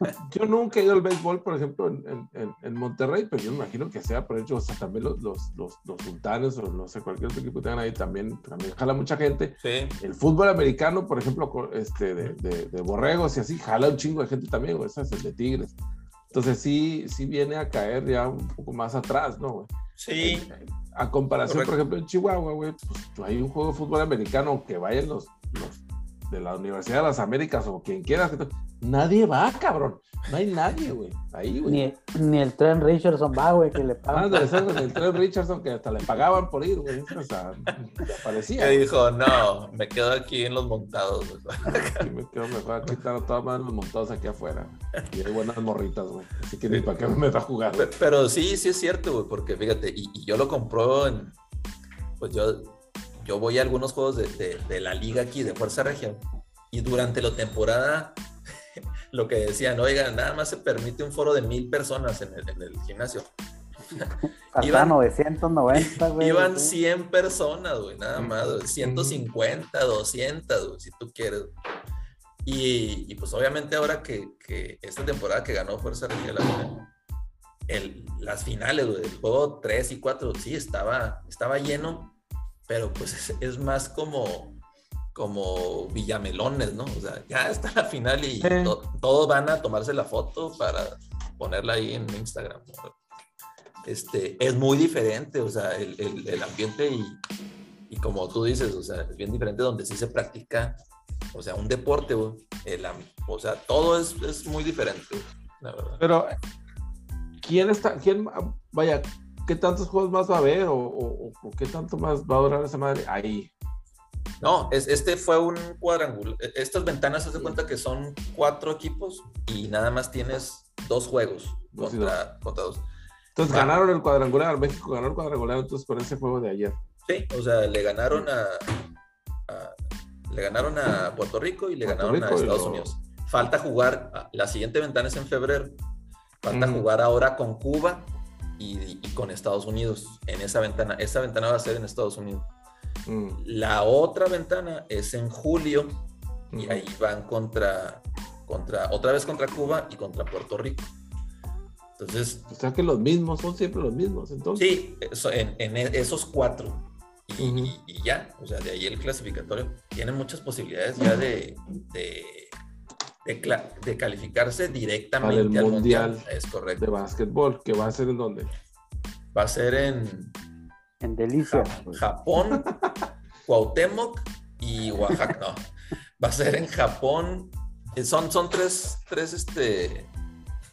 Yo nunca he ido al béisbol, por ejemplo, en, en, en Monterrey, pero yo me imagino que sea, por hecho, o sea, también los, los, los, los sultanes o no sé, cualquier otro equipo que tengan ahí también, también jala mucha gente. Sí. El fútbol americano, por ejemplo, este, de, de, de borregos y así, jala un chingo de gente también, güey, ese es el de Tigres. Entonces sí, sí viene a caer ya un poco más atrás, ¿no, güey? Sí. A comparación, Correcto. por ejemplo, en Chihuahua, güey, pues hay un juego de fútbol americano que vayan los, los de la Universidad de las Américas o quien quiera. que to- Nadie va, cabrón. No hay nadie, güey. Ahí, güey. Ni, ni el Trent Richardson va, güey, que le pagan. Ese con el Trent Richardson que hasta le pagaban por ir, güey. O sea, le aparecía. Que dijo, no, me quedo aquí en los montados. güey". Me quedo mejor aquí están todas madres los montados aquí afuera. Y hay buenas morritas, güey. Así que ni para qué me meto a jugar. Pe- Pero sí, sí es cierto, güey, porque fíjate, y, y yo lo compro en, pues yo, yo voy a algunos juegos de, de- de la liga aquí, de Fuerza Región, y durante la temporada, lo que decían, oiga, nada más se permite un foro de mil personas en el, en el gimnasio. Hasta iban- 990, güey. Iban sí. 100 personas, güey, nada más, güey, 150, 200, güey, si tú quieres. Y, y, pues obviamente ahora que, que esta temporada que ganó Fuerza Regia la final, el, las finales, güey, el juego 3 y 4, sí, estaba, estaba lleno, pero pues es, es más como, como Villamelones, ¿no? O sea, ya está la final y Sí. to- todos van a tomarse la foto para ponerla ahí en Instagram. Este, es muy diferente, o sea, el, el- el ambiente y, y como tú dices, o sea, es bien diferente donde sí se practica, o sea, un deporte, el o sea, todo es, es muy diferente, la verdad. Pero, ¿quién está, quién, vaya, qué tantos juegos más va a haber o, o- o qué tanto más va a durar esa madre ahí? No, es, este fue un cuadrangular. e- Estas ventanas, se de cuenta que son cuatro equipos y nada más tienes dos juegos Dos y contra, contra dos. Entonces Va. ganaron el cuadrangular, México ganó el cuadrangular entonces con ese juego de ayer. Sí, o sea, le ganaron a, a- le ganaron a Puerto Rico y le Puerto ganaron a Rico Estados lo- Unidos. Falta jugar, a- la siguiente ventana es en febrero. Falta Ujú. jugar ahora con Cuba y, y con Estados Unidos en esa ventana. Esa ventana va a ser en Estados Unidos. Mm, La otra ventana es en julio y ujú. ahí van contra, contra, otra vez contra Cuba y contra Puerto Rico. Entonces, O sea que los mismos, son siempre los mismos, entonces. sí, eso- en, en e- esos cuatro. Y, y- y ya, o sea, de ahí el clasificatorio tiene muchas posibilidades ya de, de, de calificarse directamente Para el al mundial. Mundial. Es correcto. De básquetbol, que va a ser en donde. Va a ser en En Delicia. Japón, Cuauhtémoc y Oaxaca. No, va a ser en Japón. Eh, Son, son tres, tres, este,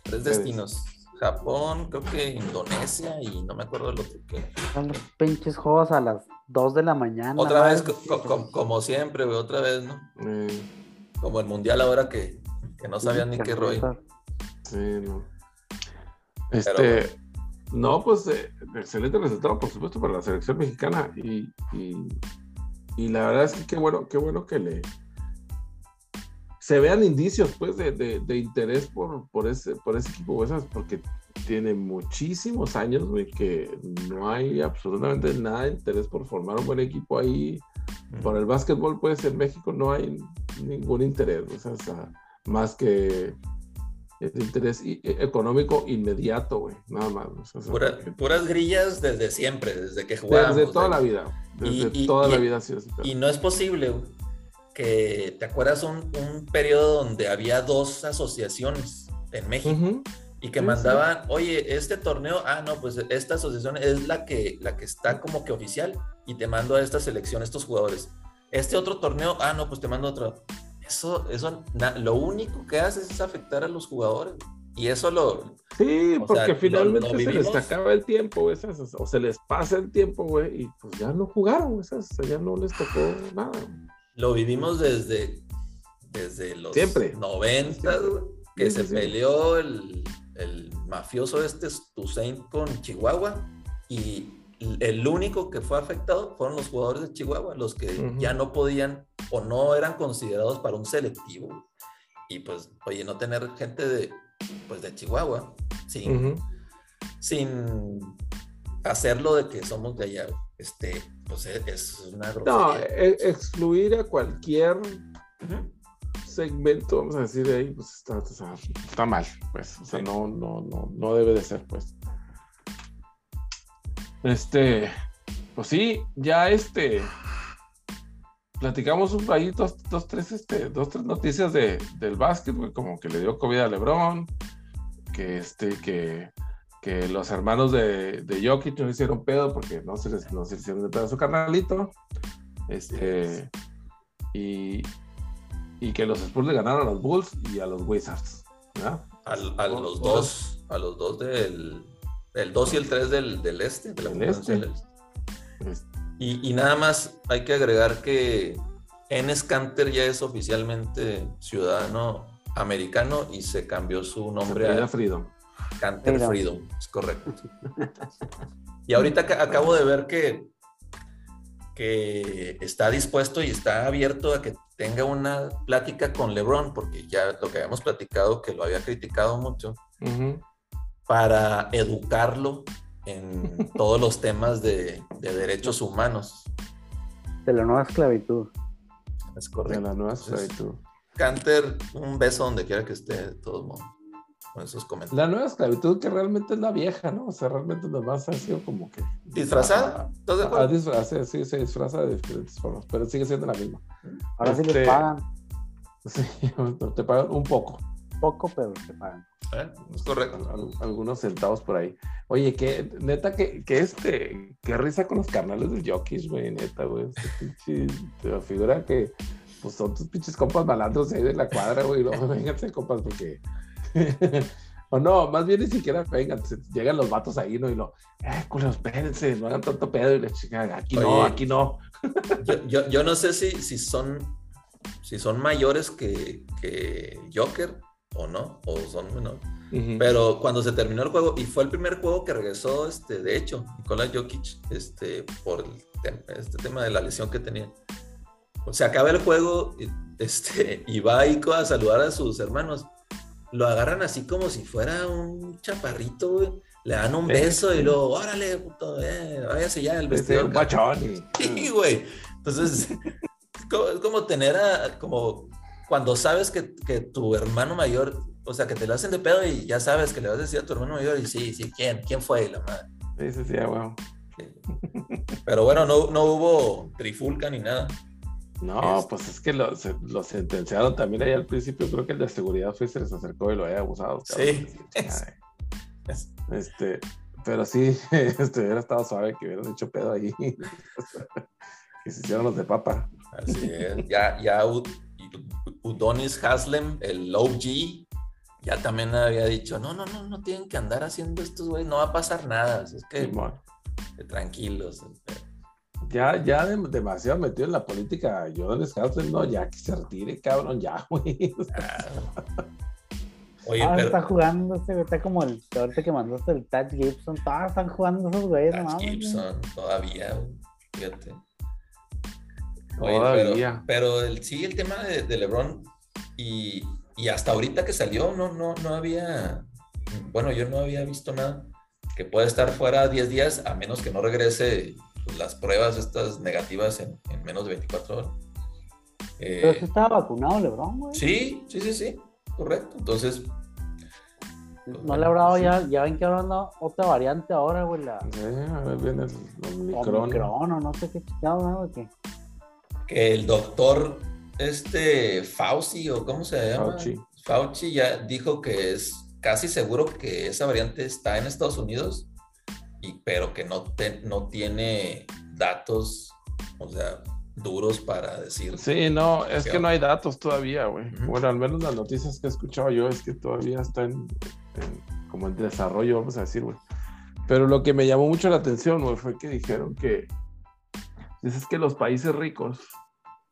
tres destinos. Japón, creo que Indonesia y no me acuerdo el otro que. Son los pinches juegos a las 2 de la mañana. Otra vez, co- co- como siempre, güey, otra vez, ¿no? Eh, Como el mundial ahora que, que no sabían ni qué rollo. sí, no. Este, no, pues eh, excelente resultado, por supuesto, para la selección mexicana. Y, y, y la verdad es que qué bueno, qué bueno que le se vean indicios pues de, de- de interés por, por ese, por ese equipo, esas, porque tiene muchísimos años, güey, que no hay absolutamente nada de interés por formar un buen equipo ahí. Por el básquetbol, pues en México no hay ningún interés, o sea, o sea, más que el interés e- económico inmediato, güey, nada más. o sea, Pura- puras grillas desde siempre, desde que jugábamos. desde toda la vida, desde Y- y- toda la vida ha sido así. Y no es posible güey, que, ¿te acuerdas un, un periodo donde había dos asociaciones en México y que sí, mandaban, oye, este torneo, ah, no, pues esta asociación es la que, la que está como que oficial y te mando a esta selección, estos jugadores. Este otro torneo, ah, no, pues te mando otro. Eso, eso, na- lo único que hace es afectar a los jugadores. Y eso lo, Sí, porque sea, finalmente lo se les acaba el tiempo, esas, o se les pasa el tiempo, güey, y pues ya no jugaron, sea, ya no les tocó nada. lo vivimos desde, desde los Siempre. 90, güey, que Sí, se sí. peleó el, el mafioso este Toussaint con Chihuahua y el único que fue afectado fueron los jugadores de Chihuahua, los que ya no podían o no eran considerados para un selectivo. Y pues, oye, no tener gente de, pues, de Chihuahua sin, sin hacerlo de que somos de allá, este, pues es, es una No, grosería. e- excluir a cualquier segmento, vamos a decir, de ahí, pues está, está mal, pues, o sea, no, no, no, no debe de ser, pues. Este, pues sí, ya este, platicamos un ahí dos, dos, tres, este, dos, tres noticias de, del básquet, güey, como que le dio COVID a LeBron, que este, que, que los hermanos de, de Jokic no hicieron pedo porque no se les, no se les hicieron de pedo a su carnalito, este, y, y que los Spurs le ganaron a los Bulls y a los Wizards, ¿verdad? A, a los dos, a los dos del, el 2 y el 3 del, del este, de la Del conferencia este. del este. Y, y nada más hay que agregar que Enes Kanter ya es oficialmente ciudadano americano y se cambió su nombre a Freedom. Canter Freedom. Freedom, es correcto. Y ahorita ca- acabo de ver que, que está dispuesto y está abierto a que tenga una plática con LeBron, porque ya lo que habíamos platicado, que lo había criticado mucho, Ujú. Para educarlo en todos los temas de, de derechos humanos. De la nueva esclavitud. Es De correcto. la nueva Entonces, esclavitud. Canter, un beso donde quiera que esté, de todos modos, con esos comentarios. La nueva esclavitud que realmente es la vieja, ¿no? O sea, realmente nomás ha sido como que... ¿Disfrazada? ¿Estás de Ah, acuerdo? disfraza, sí, se disfraza de diferentes formas, pero sigue siendo la misma. Ahora sí Este- les pagan. Sí, te pagan un poco, Poco, pero te pagan. ¿Eh? Es correcto. al- algunos centavos por ahí. Oye, que neta, que, que este, qué risa con los carnales del Jokic, güey, neta, güey. Pinche- Te figura que pues son tus pinches compas malandros ahí de la cuadra, güey. No, vénganse, compas, porque. o no, más bien ni siquiera vengan, se- llegan los vatos ahí, ¿no? Y lo, eh, culeros, espérense, no hagan tanto pedo. Y la chica, aquí no, aquí no. Yo, yo, yo no sé si, si son si son mayores que, que Joker o no, o son menores. Ujú. Pero cuando se terminó el juego, y fue el primer juego que regresó, este, de hecho, Nicolás Jokic, este, por el tem- este tema de la lesión que tenía. Se acaba el juego y, este, y va ahí co- a saludar a sus hermanos. Lo agarran así como si fuera un chaparrito, güey. Le dan un Sí. beso y luego, órale, puto, eh, váyase ya el vestido. Sí, güey. Entonces, es como, es como tener a, como cuando sabes que, que tu hermano mayor, o sea, que te lo hacen de pedo y ya sabes que le vas a decir a tu hermano mayor y sí, sí, ¿quién? ¿Quién fue? Y la madre. Sí, sí, sí, bueno. Pero bueno, no, no hubo trifulca ni nada. No, Es- pues es que lo, se- lo sentenciaron también ahí al principio. Creo que el de seguridad fue se les acercó y lo había abusado. Sí. Ay, Es- Este, pero sí, este, hubiera estado suave que hubieran hecho pedo ahí. que se hicieron los de papa. Así es. Ya, ya Udonis Haslem, el OG, ya también había dicho, no, no, no, no tienen que andar haciendo estos, güey, no va a pasar nada. Es que tranquilos. Ya, ya de- demasiado metido en la política, Jordan Haslem, no, ya que se retire, cabrón, ya, güey. Oye, Ah, pero está jugando este, güey, está como el ahorita que mandaste el Tad Gibson, todos están jugando esos güeyes, no güey. Gibson todavía, güey, fíjate. Oye. Pero, pero el, sí, el tema de, de LeBron y, y hasta ahorita que salió, no, no, no había, bueno, yo no había visto nada que pueda estar fuera 10 días a menos que no regrese pues, las pruebas estas negativas en, en menos de 24 horas. Eh, Pero sí estaba vacunado LeBron, güey. sí, sí, sí, sí, correcto. Entonces, No le habrá dado ya, ya ven que habrán dado otra variante ahora, güey, la Sí, a ver, viene el Omicron. Omicron o no sé qué chingado, ¿no? güey, que- el doctor este Fauci o cómo se llama Fauci. Fauci ya dijo que es casi seguro que esa variante está en Estados Unidos y pero que no te- no tiene datos o sea duros para decir Sí, no, es que no hay datos todavía, güey. Ujú. Bueno, al menos las noticias que he escuchado yo es que todavía está en, en- como en desarrollo, vamos a decir, güey. Pero lo que me llamó mucho la atención, güey, fue que dijeron que dices que los países ricos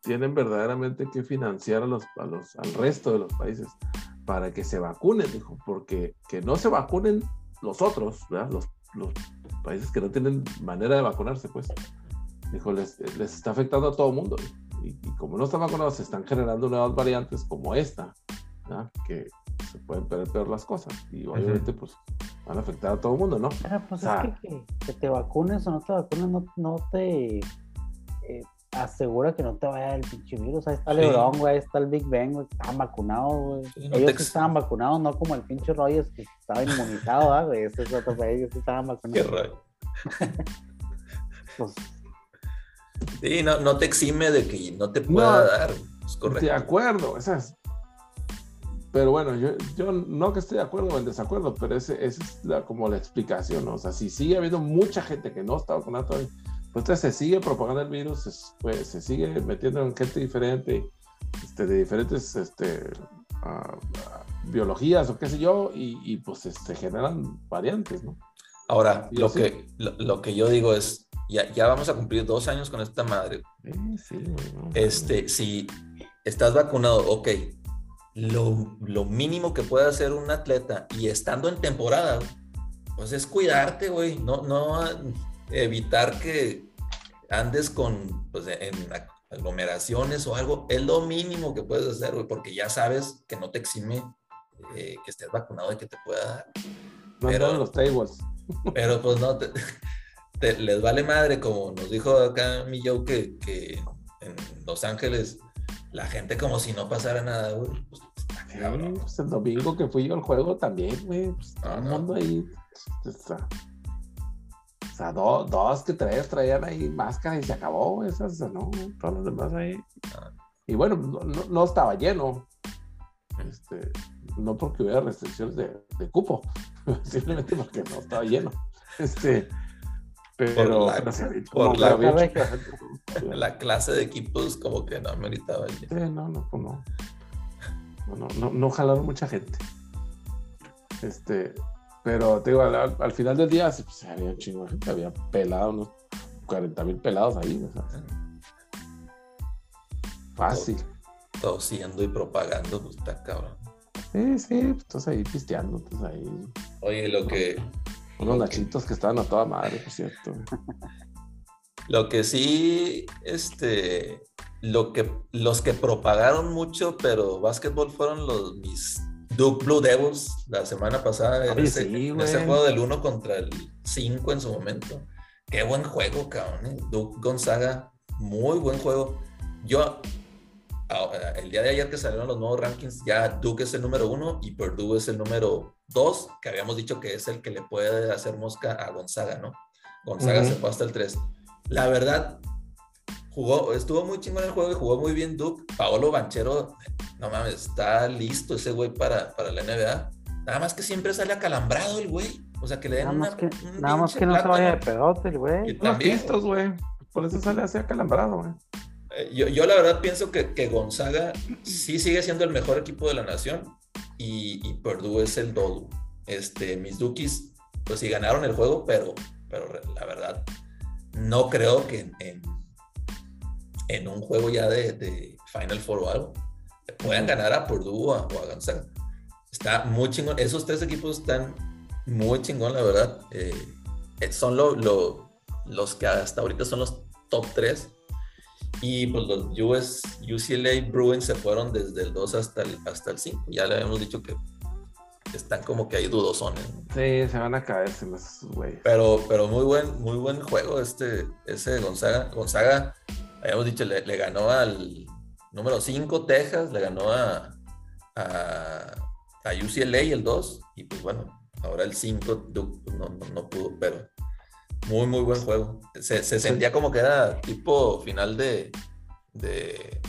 tienen verdaderamente que financiar a los, a los, al resto de los países para que se vacunen, dijo, porque que no se vacunen los otros, ¿verdad? Los, los países que no tienen manera de vacunarse, pues, dijo, les, les está afectando a todo el mundo. Y, y como no están vacunados, se están generando nuevas variantes como esta, ¿verdad? que se pueden perder peor las cosas. Y obviamente, pues, van a afectar a todo el mundo, ¿no? Pero pues O sea, es que, que, que te vacunes o no te vacunes no, no te eh, asegura que no te vaya el pinche virus. Ahí está Sí. LeBron, güey, ahí está el Big Ben, güey, estaban vacunados, güey. Sí, no ellos te estaban vacunados, no como el pinche Rogers que estaba inmunizado, ¿ah, güey. Ese es otro país, ellos estaban Qué vacunados. raro. Pues, Sí, no, no te exime de que no te pueda No. dar. Es correcto. De acuerdo, esa es. Pero bueno, yo, yo no que esté de acuerdo o en desacuerdo, pero ese, esa es la- como la explicación, ¿no? O sea, si sigue habiendo mucha gente que no está vacunada todavía, entonces se sigue propagando el virus, es- pues, se sigue metiendo en gente diferente, este, de diferentes este, ah, ah, biologías o qué sé yo, y, y, pues se generan variantes, ¿no? Ahora, lo sí. que, lo, lo que yo digo es, ya, ya vamos a cumplir dos años con esta madre. Eh, sí. Este, si estás vacunado, ok, lo, lo mínimo que puede hacer un atleta y estando en temporada, pues es cuidarte, güey, no, no evitar que andes con, pues, en aglomeraciones o algo, es lo mínimo que puedes hacer, güey, porque ya sabes que no te exime eh, que estés vacunado y que te pueda dar. No pero- los tables. Pero pues no, te- te- les vale madre, como nos dijo acá mi Joe que, que en Los Ángeles la gente como si no pasara nada, güey. Pues, Sí, pues, el domingo que fui yo al juego también, güey. Pues, todo Ah, el no. mundo ahí. pues, está- o sea, do- dos que tres traían ahí máscara y se acabó, esas, no, todos los demás ahí. Ah. Y bueno, no, no- estaba lleno. Este, no porque hubiera restricciones de, de cupo, simplemente porque no estaba lleno. Este, pero, la- pero sí, por la- la- clase de equipos como que no ameritaba. el- Sí, no, no, pues no. No, no, no, no jalaron mucha gente. Este, pero te digo, al, al- al final del día pues, había un chingo de gente, había pelado, unos 40 mil pelados ahí, sea, fácil. Tosiendo y propagando, pues está cabrón. Sí, sí, pues, estás ahí pisteando, estás ahí. Oye, lo que, Unos Ok. nachitos que estaban a toda madre, por cierto. lo que sí, este, lo que, los que propagaron mucho, pero básquetbol fueron los mis Duke Blue Devils la semana pasada Oye, ese, sí, juego del 1 contra el 5 en su momento. Qué buen juego, cabrón. ¿eh? Duke Gonzaga, muy buen juego. Yo, ahora, el día de ayer que salieron los nuevos rankings, ya Duke es el número uno y Purdue es el número dos, que habíamos dicho que es el que le puede hacer mosca a Gonzaga, ¿no? Gonzaga se fue hasta el 3. La verdad, jugó, estuvo muy chingón el juego y jugó muy bien Duke. Paolo Banchero, no mames, está listo ese güey para, para la NBA. Nada más que siempre sale acalambrado el güey. O sea, que le den Nada una, más que, un nada más que no se plátano. vaya de pedote, el güey. También, pistos, güey. Por eso sale así acalambrado, güey. eh, yo, yo la verdad pienso que, que Gonzaga sí sigue siendo el mejor equipo de la nación y, y Purdue es el dodo. Este, mis Dukis, pues sí ganaron el juego, pero, pero la verdad, no creo que en, en, en un juego ya de, de Final Four o algo puedan ganar a Purdue o a, o a Gonzaga. Está muy chingón. Esos tres equipos están muy chingón, la verdad. Eh, son lo, lo- los que hasta ahorita son los top 3. Y pues los US, UCLA Bruins se fueron desde el 2 hasta el, hasta el 5. Ya le habíamos dicho que están como que ahí dudosones. Sí, se van a caer güeyes. Pero, pero muy buen, muy buen juego este, ese de Gonzaga. Gonzaga, habíamos dicho, le, le ganó al número 5 Texas, le ganó a, a, a UCLA el 2, y pues bueno, ahora el 5 Duke no, no, no pudo, pero muy, muy buen juego. Se, se sentía como que era tipo final de, de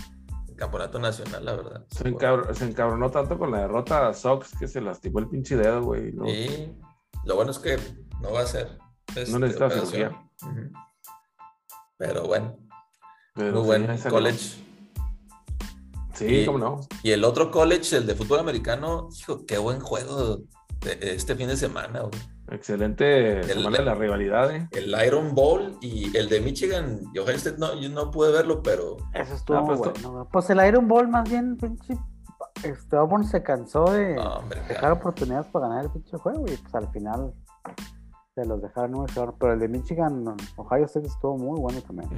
campeonato nacional, la verdad. Se, encabr- se encabronó tanto con la derrota a Sox que se lastimó el pinche dedo, güey. ¿no? Y lo bueno es que no va a ser. este, No necesita operación. Ujú. Pero bueno, Pero muy buen college. Sí, Y- cómo no. Y el otro college, el de fútbol americano, hijo, qué buen juego de- este fin de semana. güey. Excelente semana de la rivalidad, eh. El Iron Bowl y el de Michigan y Ohio State, no, yo no pude verlo, pero Eso estuvo Ah, muy pues, bueno. Pues el Iron Ball más bien, pinche. Este Auburn se cansó de no, hombre, dejar oportunidades para ganar el pinche juego y pues al final se los dejaron muy mejor. Pero el de Michigan, Ohio State estuvo muy bueno también.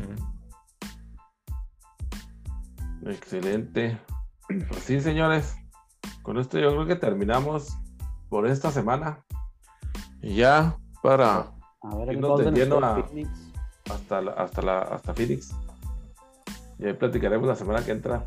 Excelente. Pues sí, señores. Con esto yo creo que terminamos por esta semana. Y ya para A ver, Irnos de lleno a- hasta la, hasta la hasta Phoenix. Y ahí platicaremos la semana que entra.